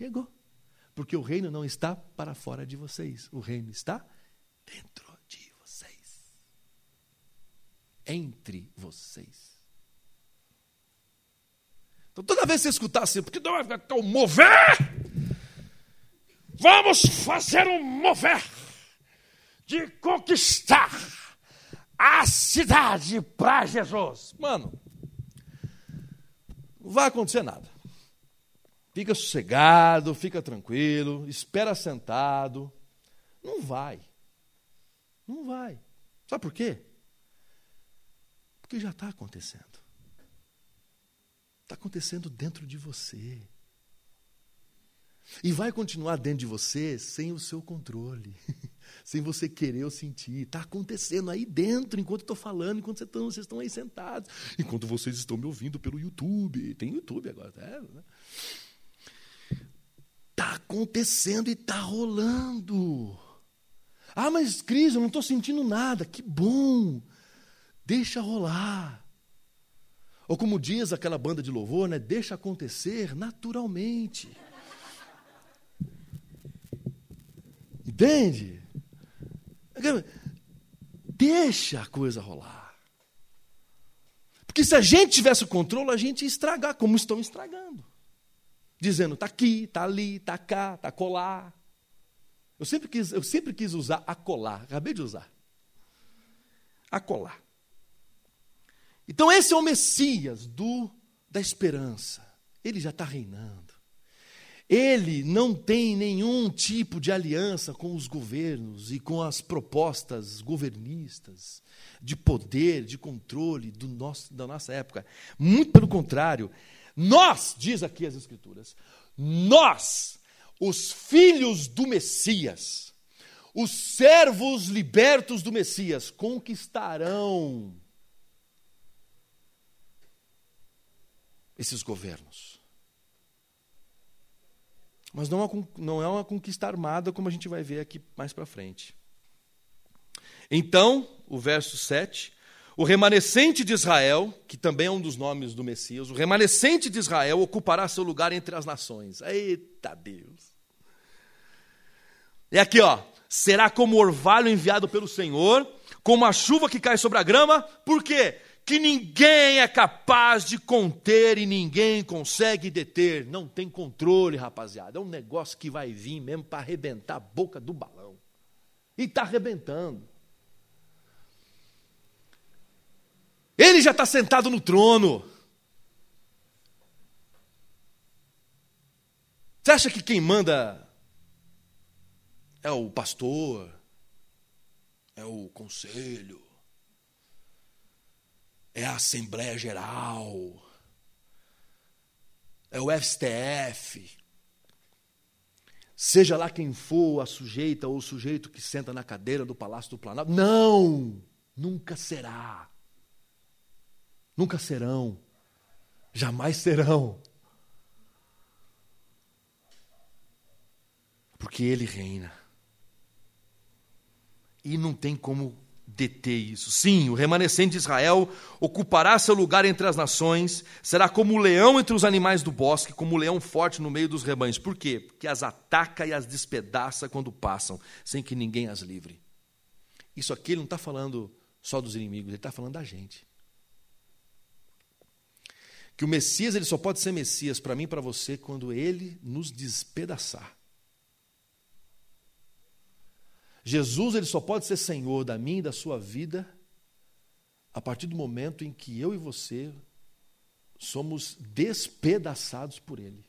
Chegou. Porque o reino não está para fora de vocês, o reino está dentro de vocês. Entre vocês. Então toda vez que você escutar assim, porque não vai ficar um mover, vamos fazer um mover de conquistar a cidade para Jesus. Mano, não vai acontecer nada. Fica sossegado, fica tranquilo, espera sentado. Não vai. Não vai. Sabe por quê? Porque já está acontecendo. Está acontecendo dentro de você. E vai continuar dentro de você sem o seu controle, sem você querer ou sentir. Está acontecendo aí dentro, enquanto estou falando, enquanto vocês estão, vocês estão aí sentados, enquanto vocês estão me ouvindo pelo YouTube. Tem YouTube agora, né? Está acontecendo e está rolando. Ah, mas Cris, eu não estou sentindo nada. Que bom. Deixa rolar. Ou como diz aquela banda de louvor, né? Deixa acontecer naturalmente. Entende? Deixa a coisa rolar. Porque se a gente tivesse o controle, a gente ia estragar, como estão estragando dizendo está aqui, está ali, está cá, está colar. Eu sempre, quis, eu sempre quis usar acolar, acabei de usar. Acolar. Então, esse é o Messias do, da esperança. Ele já está reinando. Ele não tem nenhum tipo de aliança com os governos e com as propostas governistas de poder, de controle do nosso, da nossa época. Muito pelo contrário, nós, diz aqui as Escrituras, nós, os filhos do Messias, os servos libertos do Messias, conquistarão esses governos. Mas não é, não é uma conquista armada, como a gente vai ver aqui mais para frente. Então, o verso 7 o remanescente de Israel, que também é um dos nomes do Messias, o remanescente de Israel ocupará seu lugar entre as nações. Eita Deus! E aqui, ó, será como orvalho enviado pelo Senhor, como a chuva que cai sobre a grama, por quê? Que ninguém é capaz de conter e ninguém consegue deter. Não tem controle, rapaziada. É um negócio que vai vir mesmo para arrebentar a boca do balão. E está arrebentando. Ele já está sentado no trono. Você acha que quem manda é o pastor? É o conselho? É a Assembleia Geral? É o STF? Seja lá quem for a sujeita ou o sujeito que senta na cadeira do Palácio do Planalto. Não! Nunca será. Nunca serão. Jamais serão. Porque Ele reina. E não tem como deter isso. Sim, o remanescente de Israel ocupará seu lugar entre as nações, será como o leão entre os animais do bosque, como o leão forte no meio dos rebanhos. Por quê? Porque as ataca e as despedaça quando passam, sem que ninguém as livre. Isso aqui ele não está falando só dos inimigos, ele está falando da gente. Que o Messias ele só pode ser Messias para mim e para você quando ele nos despedaçar. Jesus ele só pode ser Senhor da minha e da sua vida a partir do momento em que eu e você somos despedaçados por Ele.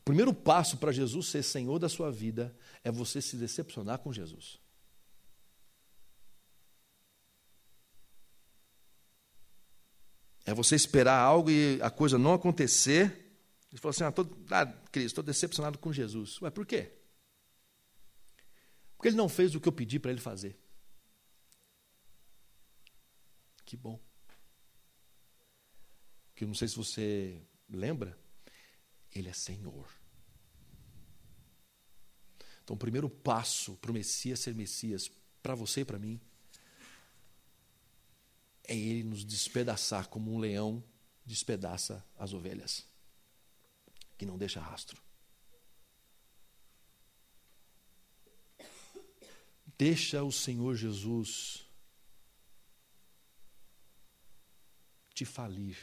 O primeiro passo para Jesus ser Senhor da sua vida é você se decepcionar com Jesus. É você esperar algo e a coisa não acontecer. Ele falou assim: ah, tô, ah Cristo, estou decepcionado com Jesus. Ué, por quê? Porque ele não fez o que eu pedi para ele fazer. Que bom. Que eu não sei se você lembra, ele é Senhor. Então, o primeiro passo para o Messias ser Messias, para você e para mim, é ele nos despedaçar como um leão despedaça as ovelhas, que não deixa rastro. Deixa o Senhor Jesus te falir.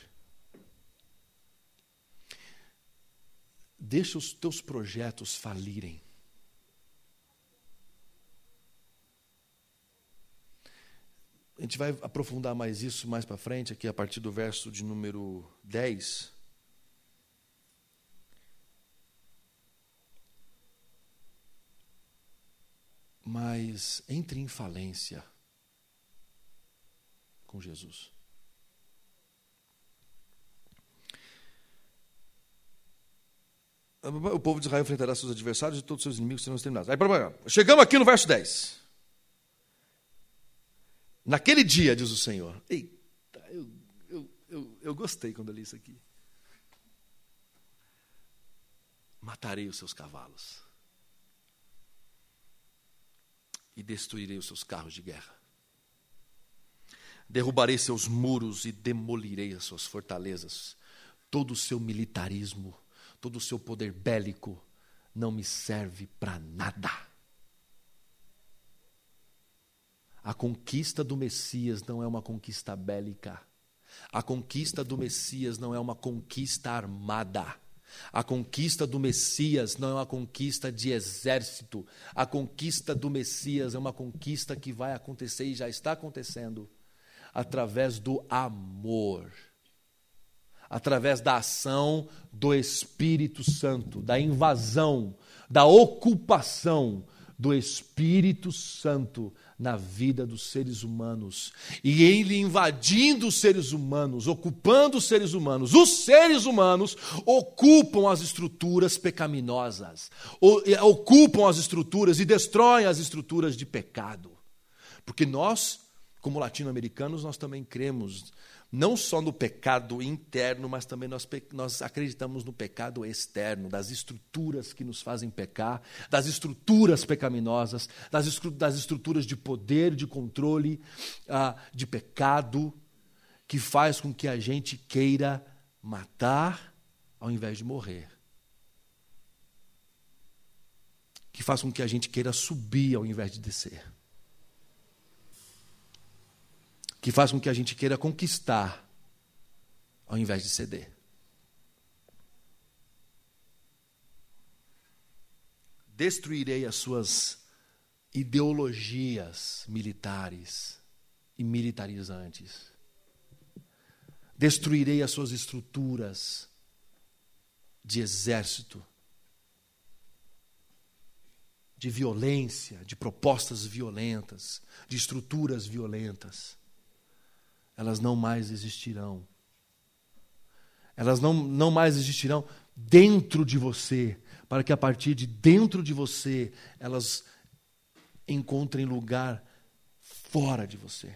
Deixa os teus projetos falirem. A gente vai aprofundar mais isso mais para frente, aqui a partir do verso de número 10. Mas entre em falência com Jesus. O povo de Israel enfrentará seus adversários e todos seus inimigos serão exterminados. Aí, chegamos aqui no verso 10. Naquele dia, diz o Senhor. Eita, eu, eu, eu, eu gostei quando eu li isso aqui. Matarei os seus cavalos e destruirei os seus carros de guerra. Derrubarei seus muros e demolirei as suas fortalezas. Todo o seu militarismo, todo o seu poder bélico não me serve para nada. A conquista do Messias não é uma conquista bélica. A conquista do Messias não é uma conquista armada. A conquista do Messias não é uma conquista de exército. A conquista do Messias é uma conquista que vai acontecer e já está acontecendo através do amor. Através da ação do Espírito Santo, da invasão, da ocupação do Espírito Santo na vida dos seres humanos. E ele invadindo os seres humanos, ocupando os seres humanos. Os seres humanos ocupam as estruturas pecaminosas, ocupam as estruturas e destroem as estruturas de pecado. Porque nós, como latino-americanos, nós também cremos não só no pecado interno, mas também nós, nós acreditamos no pecado externo, das estruturas que nos fazem pecar, das estruturas pecaminosas, das, estru das estruturas de poder, de controle, ah, de pecado, que faz com que a gente queira matar ao invés de morrer. Que faz com que a gente queira subir ao invés de descer. Que faz com que a gente queira conquistar ao invés de ceder. Destruirei as suas ideologias militares e militarizantes. Destruirei as suas estruturas de exército, de violência, de propostas violentas, de estruturas violentas. Elas não mais existirão. Elas não, não mais existirão dentro de você, para que a partir de dentro de você elas encontrem lugar fora de você.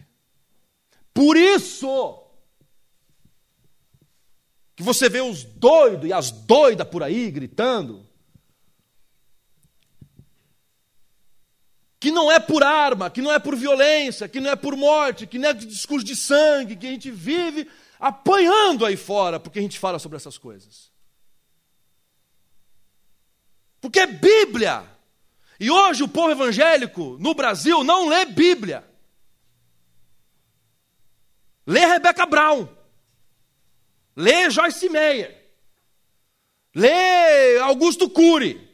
Por isso que você vê os doidos e as doidas por aí gritando, que não é por arma, que não é por violência, que não é por morte, que não é discurso de sangue, que a gente vive apanhando aí fora porque a gente fala sobre essas coisas. Porque é Bíblia. E hoje o povo evangélico no Brasil não lê Bíblia. Lê Rebecca Brown. Lê Joyce Meyer. Lê Augusto Cury.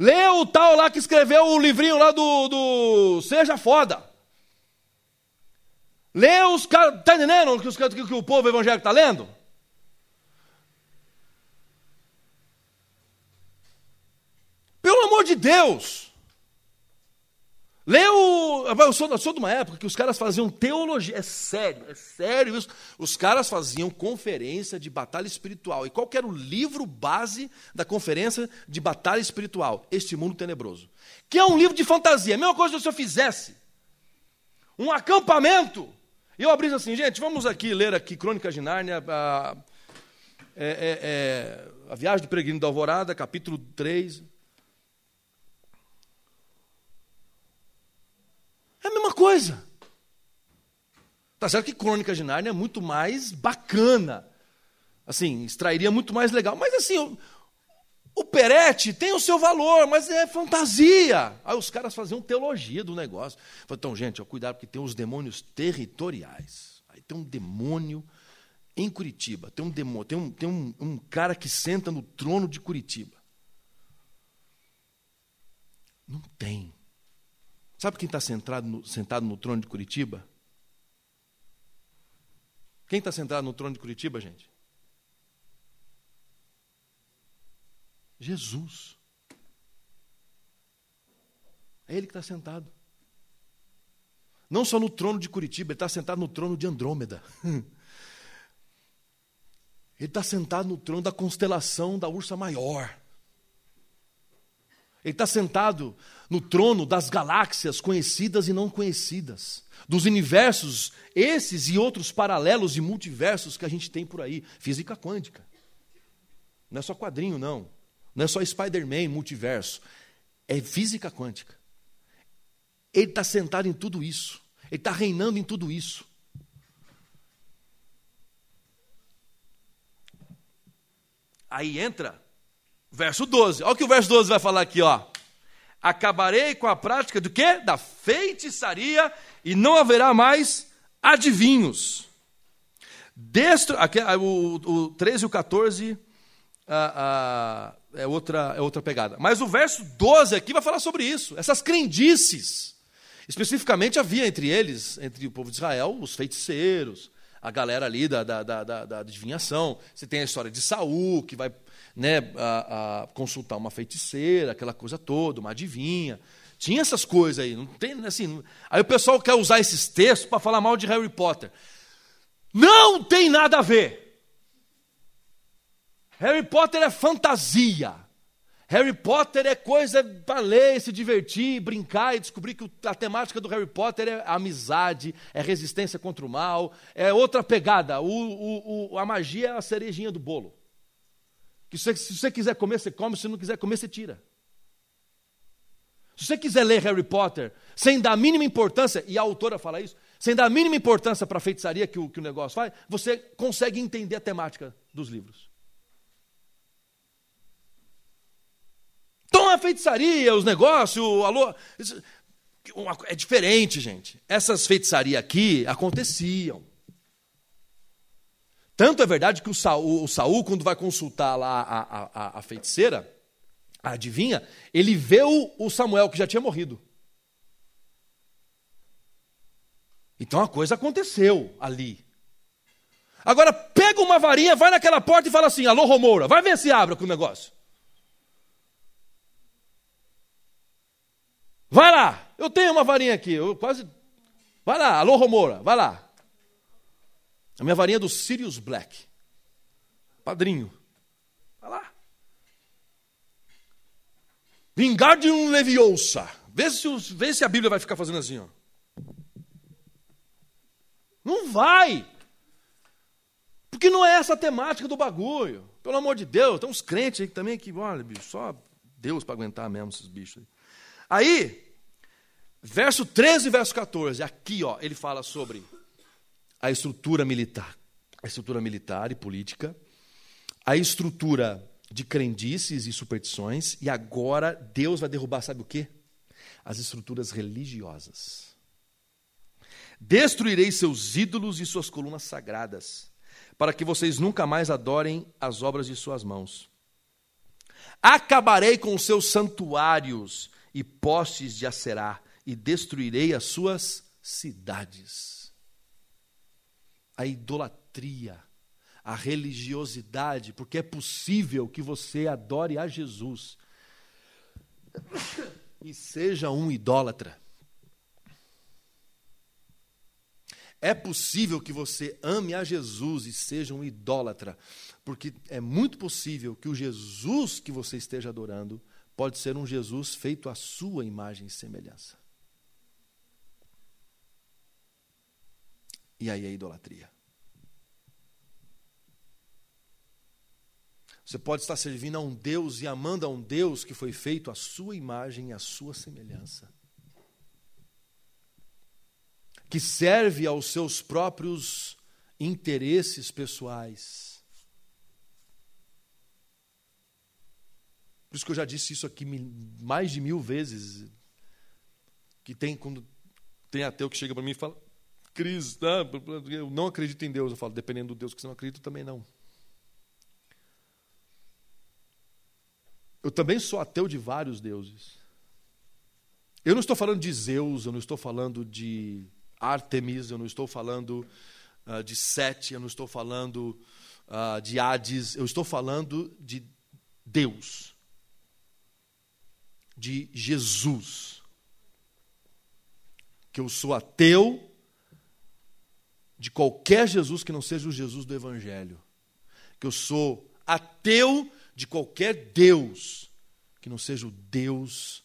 Lê o tal lá que escreveu o livrinho lá do, do Seja Foda. Lê os caras. Está entendendo o que, que, que o povo evangélico está lendo? Pelo amor de Deus! O. Eu sou, eu sou de uma época que os caras faziam teologia. É sério, é sério isso. Os caras faziam conferência de batalha espiritual. E qual era o livro base da conferência de batalha espiritual? Este Mundo Tenebroso. Que é um livro de fantasia. A mesma coisa se eu fizesse um acampamento. E eu abrisse assim, gente, vamos aqui ler aqui Crônicas de Nárnia, a, é, é, é, a Viagem do Peregrino da Alvorada, capítulo 3. É a mesma coisa. Tá certo que Crônica de Nárnia é muito mais bacana. Assim, extrairia muito mais legal. Mas assim, o, o Perete tem o seu valor, mas é fantasia. Aí os caras faziam teologia do negócio. Então, gente, ó, cuidado, porque tem os demônios territoriais. Aí tem um demônio em Curitiba. Tem um demônio, tem um, tem um, um cara que senta no trono de Curitiba. Não tem. Sabe quem está sentado no, sentado no trono de Curitiba? Quem está sentado no trono de Curitiba, gente? Jesus. É Ele que está sentado. Não só no trono de Curitiba, Ele está sentado no trono de Andrômeda. Ele está sentado no trono da constelação da Ursa Maior. Ele está sentado no trono das galáxias conhecidas e não conhecidas, dos universos, esses e outros paralelos e multiversos que a gente tem por aí. Física quântica. Não é só quadrinho, não. Não é só Spider-Man, multiverso. É física quântica. Ele está sentado em tudo isso. Ele está reinando em tudo isso. Aí entra Verso 12. Olha o que o verso 12 vai falar aqui, ó. Acabarei com a prática do quê? Da feitiçaria e não haverá mais adivinhos. Destro, aqui, o, o 13 e o 14 a, a, é, outra, é outra pegada. Mas o verso 12 aqui vai falar sobre isso, essas crendices. Especificamente havia entre eles, entre o povo de Israel, os feiticeiros, a galera ali da, da, da, da, da adivinhação. Você tem a história de Saul, que vai né, a, a consultar uma feiticeira, aquela coisa toda, uma adivinha. Tinha essas coisas aí, não tem assim. Aí o pessoal quer usar esses textos para falar mal de Harry Potter. Não tem nada a ver. Harry Potter é fantasia. Harry Potter é coisa para ler, se divertir, brincar e descobrir que a temática do Harry Potter é amizade, é resistência contra o mal, é outra pegada. O, o, o, a magia é a cerejinha do bolo. Que se, você quiser comer, você come, se não quiser comer, você tira. Se você quiser ler Harry Potter sem dar a mínima importância, e a autora fala isso, sem dar a mínima importância para a feitiçaria que o, que o negócio faz, você consegue entender a temática dos livros. Então a feitiçaria, os negócios, alô. É diferente, gente. Essas feitiçarias aqui aconteciam. Tanto é verdade que o Saul, o Saul quando vai consultar lá a, a, a, feiticeira, a adivinha, ele vê o, o Samuel que já tinha morrido. Então a coisa aconteceu ali. Agora pega uma varinha, vai naquela porta e fala assim: Alô, Romoura, vai ver se abre com o negócio. Vai lá, eu tenho uma varinha aqui, eu quase. Vai lá, alô, Romoura, vai lá. A minha varinha é do Sirius Black. Padrinho. Vai lá. Vingardium Leviosa. Vê se, vê se a Bíblia vai ficar fazendo assim, ó. Não vai. Porque não é essa a temática do bagulho. Pelo amor de Deus, tem uns crentes aí também que, olha, bicho, só Deus para aguentar mesmo esses bichos aí. Aí, verso 13 e verso 14, aqui, ó, ele fala sobre a estrutura militar. A estrutura militar e política, a estrutura de crendices e superstições, e agora Deus vai derrubar, sabe o quê? As estruturas religiosas. Destruirei seus ídolos e suas colunas sagradas para que vocês nunca mais adorem as obras de suas mãos. Acabarei com os seus santuários e postes de Acerá, e destruirei as suas cidades. A idolatria, a religiosidade, porque é possível que você adore a Jesus e seja um idólatra. É possível que você ame a Jesus e seja um idólatra, porque é muito possível que o Jesus que você esteja adorando pode ser um Jesus feito à sua imagem e semelhança. E aí é idolatria. Você pode estar servindo a um Deus e amando a um Deus que foi feito à sua imagem e à sua semelhança que serve aos seus próprios interesses pessoais. Por isso que eu já disse isso aqui mais de mil vezes. Que tem quando tem ateu que chega para mim e fala, Cris, tá, eu não acredito em Deus. Eu falo, dependendo do Deus que você não acredita, também não. Eu também sou ateu de vários deuses. Eu não estou falando de Zeus, eu não estou falando de Artemis, eu não estou falando uh, de Sete, eu não estou falando uh, de Hades, eu estou falando de Deus, de Jesus. Que eu sou ateu de qualquer Jesus que não seja o Jesus do Evangelho. Que eu sou ateu de qualquer Deus que não seja o Deus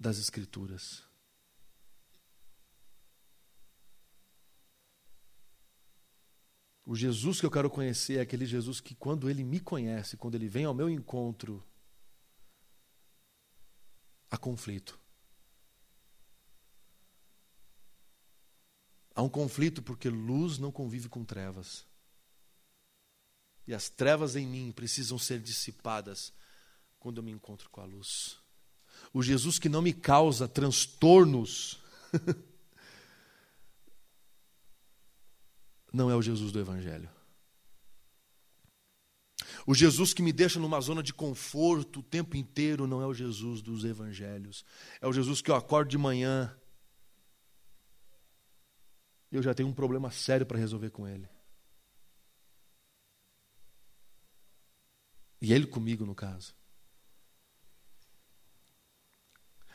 das Escrituras. O Jesus que eu quero conhecer é aquele Jesus que, quando ele me conhece, quando ele vem ao meu encontro, há conflito. Há um conflito porque luz não convive com trevas. E as trevas em mim precisam ser dissipadas quando eu me encontro com a luz. O Jesus que não me causa transtornos não é o Jesus do Evangelho. O Jesus que me deixa numa zona de conforto o tempo inteiro não é o Jesus dos Evangelhos. É o Jesus que eu acordo de manhã eu já tenho um problema sério para resolver com ele. E ele comigo, no caso.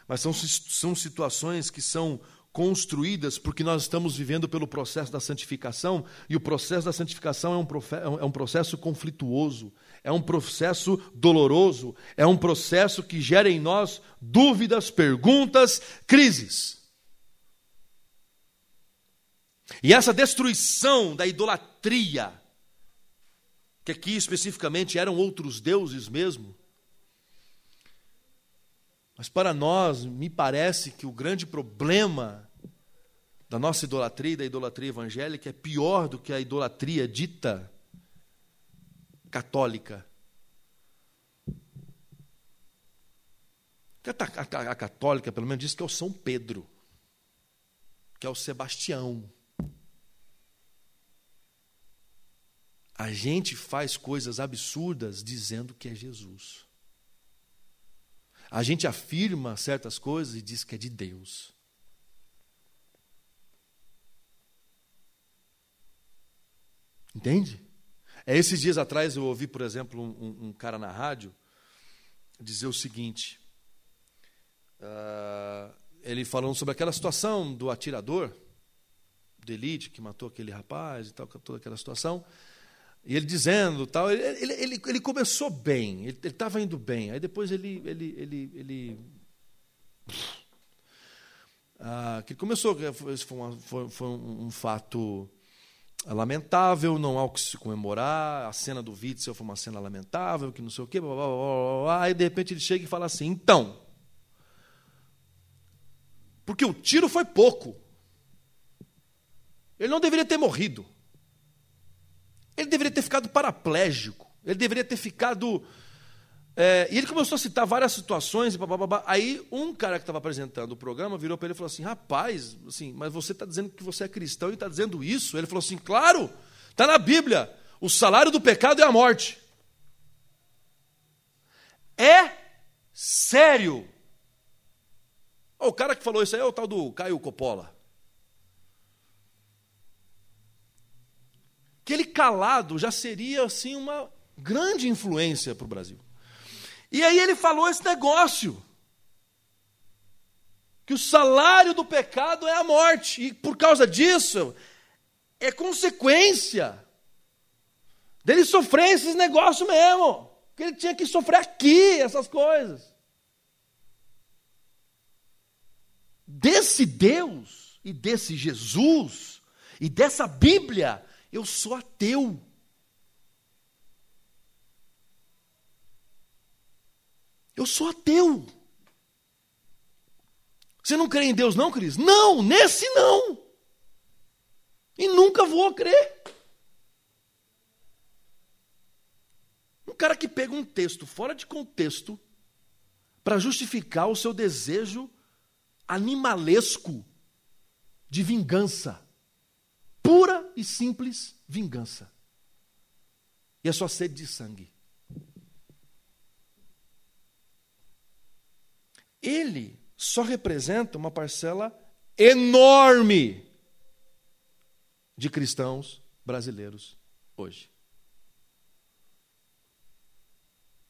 Mas são, são situações que são construídas porque nós estamos vivendo pelo processo da santificação, e o processo da santificação é um, é um processo conflituoso, é um processo doloroso, é um processo que gera em nós dúvidas, perguntas, crises. E essa destruição da idolatria, que aqui especificamente eram outros deuses mesmo, mas para nós, me parece que o grande problema da nossa idolatria e da idolatria evangélica é pior do que a idolatria dita católica. A, católica, pelo menos, diz que é o São Pedro, que é o Sebastião. A gente faz coisas absurdas dizendo que é Jesus. A gente afirma certas coisas e diz que é de Deus. Entende? É esses dias atrás eu ouvi, por exemplo, um, um cara na rádio dizer o seguinte: uh, ele falando sobre aquela situação do atirador de elite que matou aquele rapaz e tal, toda aquela situação. E ele dizendo tal, ele, ele, ele, começou bem, ele estava indo bem. Aí depois ele. ele, ele, ele ah, que começou, foi, uma, foi, foi um fato lamentável, não há o que se comemorar, a cena do Witzel foi uma cena lamentável, que não sei o quê, blá, blá, blá, blá, aí de repente ele chega e fala assim, então, porque o tiro foi pouco, ele não deveria ter morrido, ele deveria ter ficado paraplégico, ele deveria ter ficado é, e ele começou a citar várias situações, e babá, aí um cara que estava apresentando o programa virou para ele e falou assim: Rapaz, assim, mas você está dizendo que você é cristão e está dizendo isso? Ele falou assim: Claro, está na Bíblia. O salário do pecado é a morte. É sério. O cara que falou isso aí é o tal do Caio Coppola. Aquele calado já seria assim uma grande influência para o Brasil. E aí ele falou esse negócio. Que o salário do pecado é a morte. E por causa disso, é consequência dele sofrer esses negócios mesmo. Que ele tinha que sofrer aqui, essas coisas. Desse Deus e desse Jesus e dessa Bíblia, eu sou ateu. Eu sou ateu. Você não crê em Deus, não, Cris? Não, nesse não. E nunca vou crer. Um cara que pega um texto fora de contexto para justificar o seu desejo animalesco de vingança. Pura e simples vingança. E a sua sede de sangue. ele só representa uma parcela enorme de cristãos brasileiros hoje.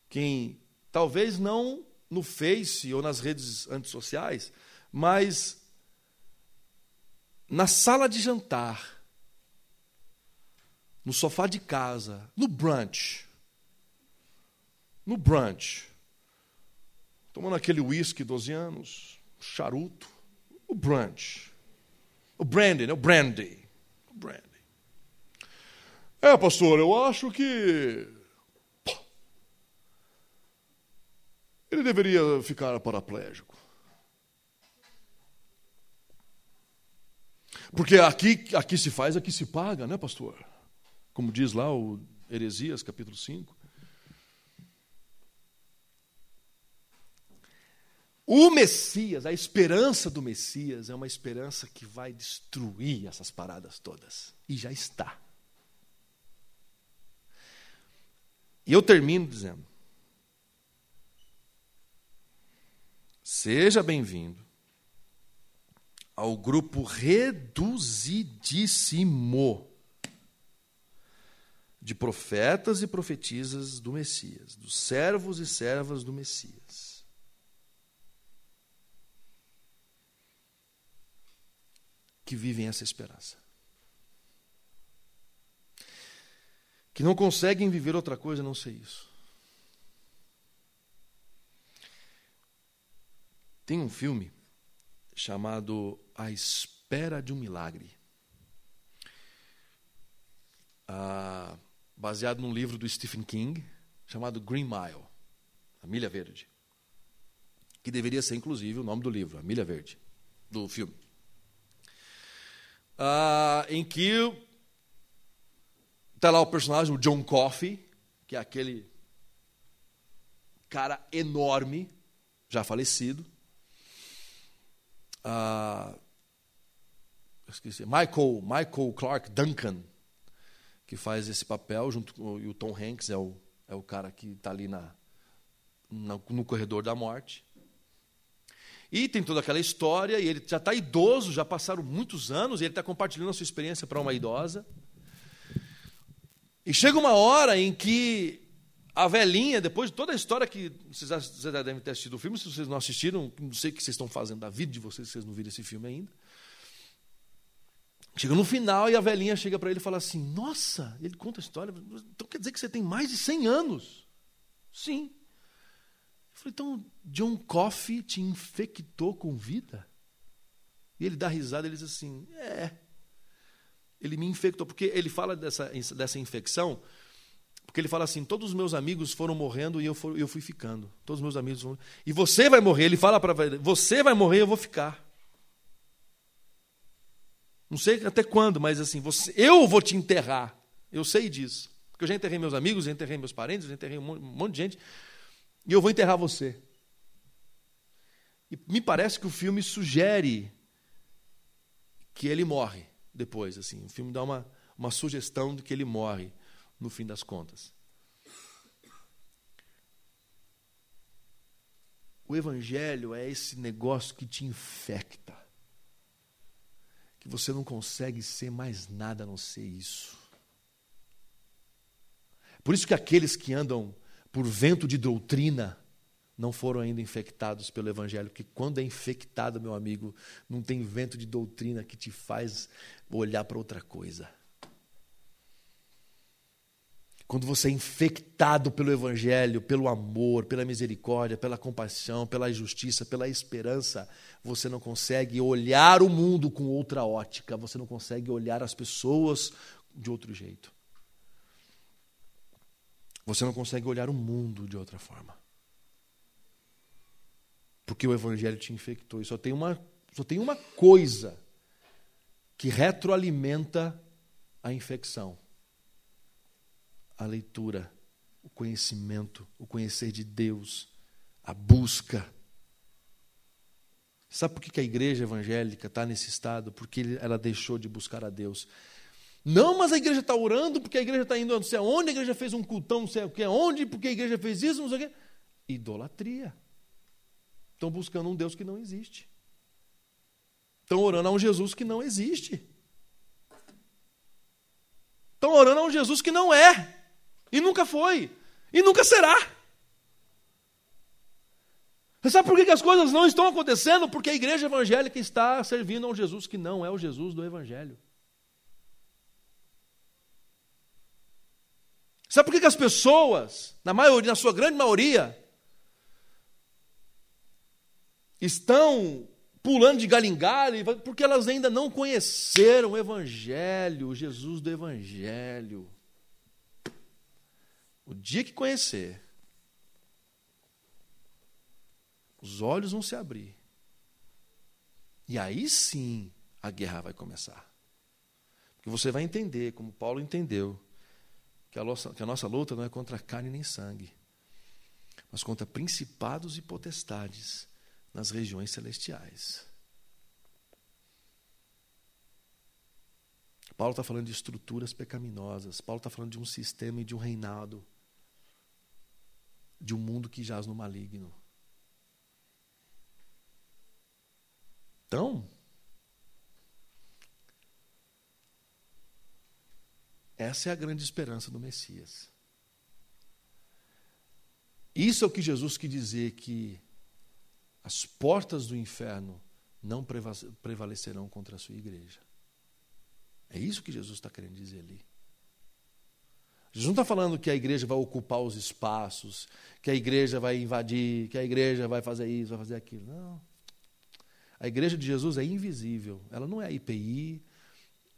Quem talvez não no Face ou nas redes antissociais, mas na sala de jantar, no sofá de casa, no brunch, no brunch, tomando aquele whisky 12 anos, charuto, o brunch, o brandy, né? o brandy, o brandy. É, pastor, eu acho que ele deveria ficar paraplégico. Porque aqui, aqui se faz, aqui se paga, né, pastor? Como diz lá o Heresias, capítulo 5. O Messias, a esperança do Messias, é uma esperança que vai destruir essas paradas todas. E já está. E eu termino dizendo: Seja bem-vindo ao grupo reduzidíssimo de profetas e profetisas do Messias, dos servos e servas do Messias. que vivem essa esperança. Que não conseguem viver outra coisa a não ser isso. Tem um filme chamado A Espera de um Milagre. Ah, baseado num livro do Stephen King chamado Green Mile, A Milha Verde. Que deveria ser, inclusive, o nome do livro, A Milha Verde, do filme uh, em que está lá o personagem, o John Coffey, que é aquele cara enorme, já falecido. Uh, esqueci, Michael, Michael Clark Duncan, que faz esse papel, junto com e o Tom Hanks é o, é o cara que está ali na, na, no corredor da morte. E tem toda aquela história, e ele já está idoso, já passaram muitos anos, e ele está compartilhando a sua experiência para uma idosa. E chega uma hora em que a velhinha, depois de toda a história que vocês já, devem ter assistido o filme, se vocês não assistiram, não sei o que vocês estão fazendo da vida de vocês, se vocês não viram esse filme ainda. Chega no final e a velhinha chega para ele e fala assim: Nossa, ele conta a história, então quer dizer que você tem mais de 100 anos? Sim. Eu falei: Então, John Coffey te infectou com vida? E ele dá risada e diz assim: É. Ele me infectou, porque ele fala dessa, dessa infecção, porque ele fala assim: Todos os meus amigos foram morrendo e eu, for, eu fui ficando. Todos os meus amigos foram. E você vai morrer. Ele fala para você vai morrer, eu vou ficar. Não sei até quando, mas assim, você, eu vou te enterrar. Eu sei disso. Porque eu já enterrei meus amigos, já enterrei meus parentes, já enterrei um monte de gente. E eu vou enterrar você. E me parece que o filme sugere que ele morre depois. assim. O filme dá uma, uma sugestão de que ele morre no fim das contas. O Evangelho é esse negócio que te infecta que você não consegue ser mais nada a não ser isso. Por isso que aqueles que andam por vento de doutrina não foram ainda infectados pelo Evangelho, porque quando é infectado, meu amigo, não tem vento de doutrina que te faz olhar para outra coisa. Quando você é infectado pelo Evangelho, pelo amor, pela misericórdia, pela compaixão, pela justiça, pela esperança, você não consegue olhar o mundo com outra ótica, você não consegue olhar as pessoas de outro jeito. Você não consegue olhar o mundo de outra forma. Porque o Evangelho te infectou. E só tem uma, só tem uma coisa que retroalimenta a infecção a leitura, o conhecimento, o conhecer de Deus, a busca. Sabe por que a igreja evangélica está nesse estado? Porque ela deixou de buscar a Deus. Não, mas a igreja está orando porque a igreja está indo não sei aonde, a igreja fez um cultão, não sei o que, onde, porque a igreja fez isso, não sei o que. Idolatria. Estão buscando um Deus que não existe. Estão orando a um Jesus que não existe. Estão orando a um Jesus que não é. E nunca foi. E nunca será. Você sabe por que as coisas não estão acontecendo? Porque a igreja evangélica está servindo a um Jesus que não é o Jesus do Evangelho. Sabe por que as pessoas, na maioria, na sua grande maioria, estão pulando de galho em? Porque elas ainda não conheceram o Evangelho, o Jesus do Evangelho. O dia que conhecer, os olhos vão se abrir. E aí sim a guerra vai começar. Porque você vai entender, como Paulo entendeu, que a nossa, que a nossa luta não é contra carne nem sangue, mas contra principados e potestades nas regiões celestiais. Paulo está falando de estruturas pecaminosas, Paulo está falando de um sistema e de um reinado de um mundo que jaz no maligno. Então, essa é a grande esperança do Messias. Isso é o que Jesus quis dizer que as portas do inferno não prevalecerão contra a sua igreja. É isso que Jesus está querendo dizer ali. Jesus não está falando que a igreja vai ocupar os espaços, que a igreja vai invadir, que a igreja vai fazer isso, vai fazer aquilo. Não. A igreja de Jesus é invisível. Ela não é a IPI,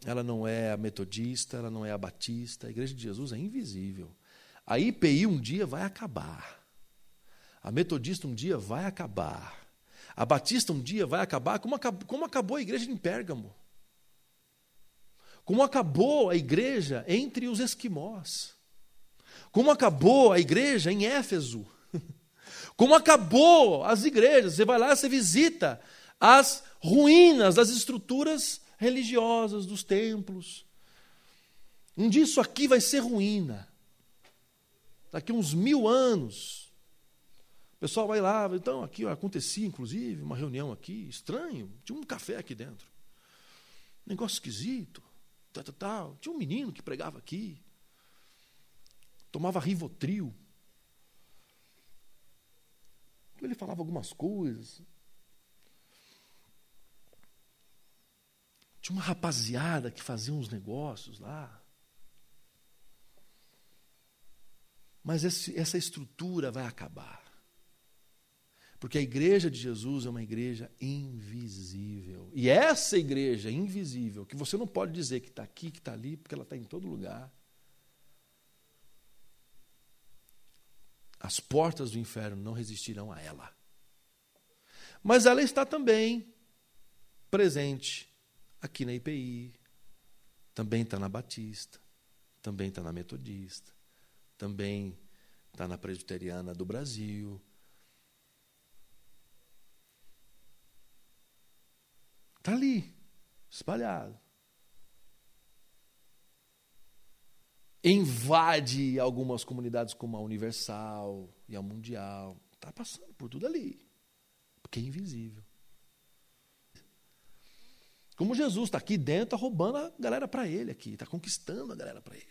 ela não é a metodista, ela não é a batista. A igreja de Jesus é invisível. A IPI um dia vai acabar. A metodista um dia vai acabar. A batista um dia vai acabar, como acabou, a igreja em Pérgamo. Como acabou a igreja entre os esquimós. Como acabou a igreja em Éfeso. Como acabou as igrejas. Você vai lá, você visita as ruínas das estruturas religiosas, dos templos. Um dia isso aqui vai ser ruína. Daqui uns mil anos. O pessoal vai lá, então aqui acontecia, inclusive, uma reunião aqui, estranho, tinha um café aqui dentro. Negócio esquisito. Tal, tal, tal. Tinha um menino que pregava aqui. Tomava Rivotril. Ele falava algumas coisas. Tinha uma rapaziada que fazia uns negócios lá. Mas esse, essa estrutura vai acabar. Porque a igreja de Jesus é uma igreja invisível. E essa igreja invisível, que você não pode dizer que está aqui, que está ali, porque ela está em todo lugar. As portas do inferno não resistirão a ela. Mas ela está também presente aqui na IPI, também está na Batista, também está na Metodista, também está na Presbiteriana do Brasil. Está ali, espalhado. Invade algumas comunidades como a Universal e a Mundial. Está passando por tudo ali. Porque é invisível. Como Jesus está aqui dentro, está roubando a galera para ele aqui, está conquistando a galera para ele.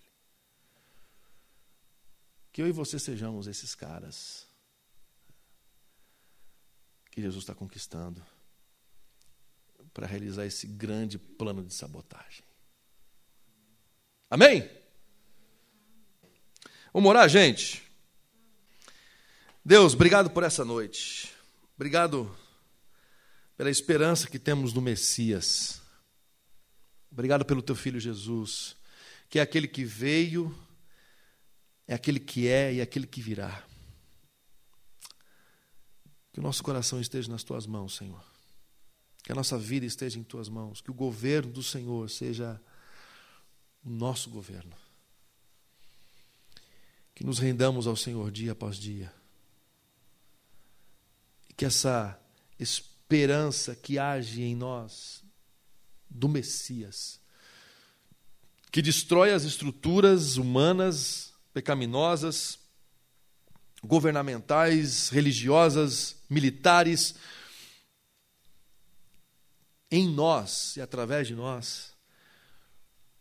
Que eu e você sejamos esses caras que Jesus está conquistando para realizar esse grande plano de sabotagem. Amém? Vamos orar, gente? Deus, obrigado por essa noite. Obrigado pela esperança que temos no Messias. Obrigado pelo teu filho Jesus, que é aquele que veio, é aquele que é e é aquele que virá. Que o nosso coração esteja nas tuas mãos, Senhor. Que a nossa vida esteja em tuas mãos. Que o governo do Senhor seja o nosso governo. Que nos rendamos ao Senhor dia após dia. E que essa esperança que age em nós do Messias, que destrói as estruturas humanas pecaminosas, governamentais, religiosas, militares, em nós e através de nós.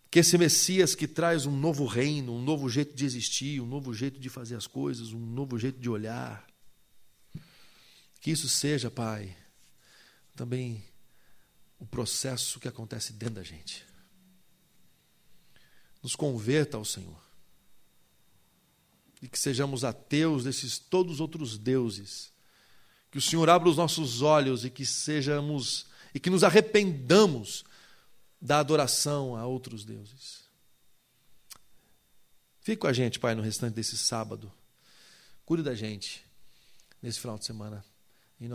Que esse Messias que traz um novo reino, um novo jeito de existir, um novo jeito de fazer as coisas, um novo jeito de olhar, que isso seja, Pai, também o processo que acontece dentro da gente. Nos converta ao Senhor. E que sejamos ateus desses todos os outros deuses. Que o Senhor abra os nossos olhos e que sejamos e que nos arrependamos da adoração a outros deuses. Fique com a gente, Pai, no restante desse sábado. Cuide da gente nesse final de semana.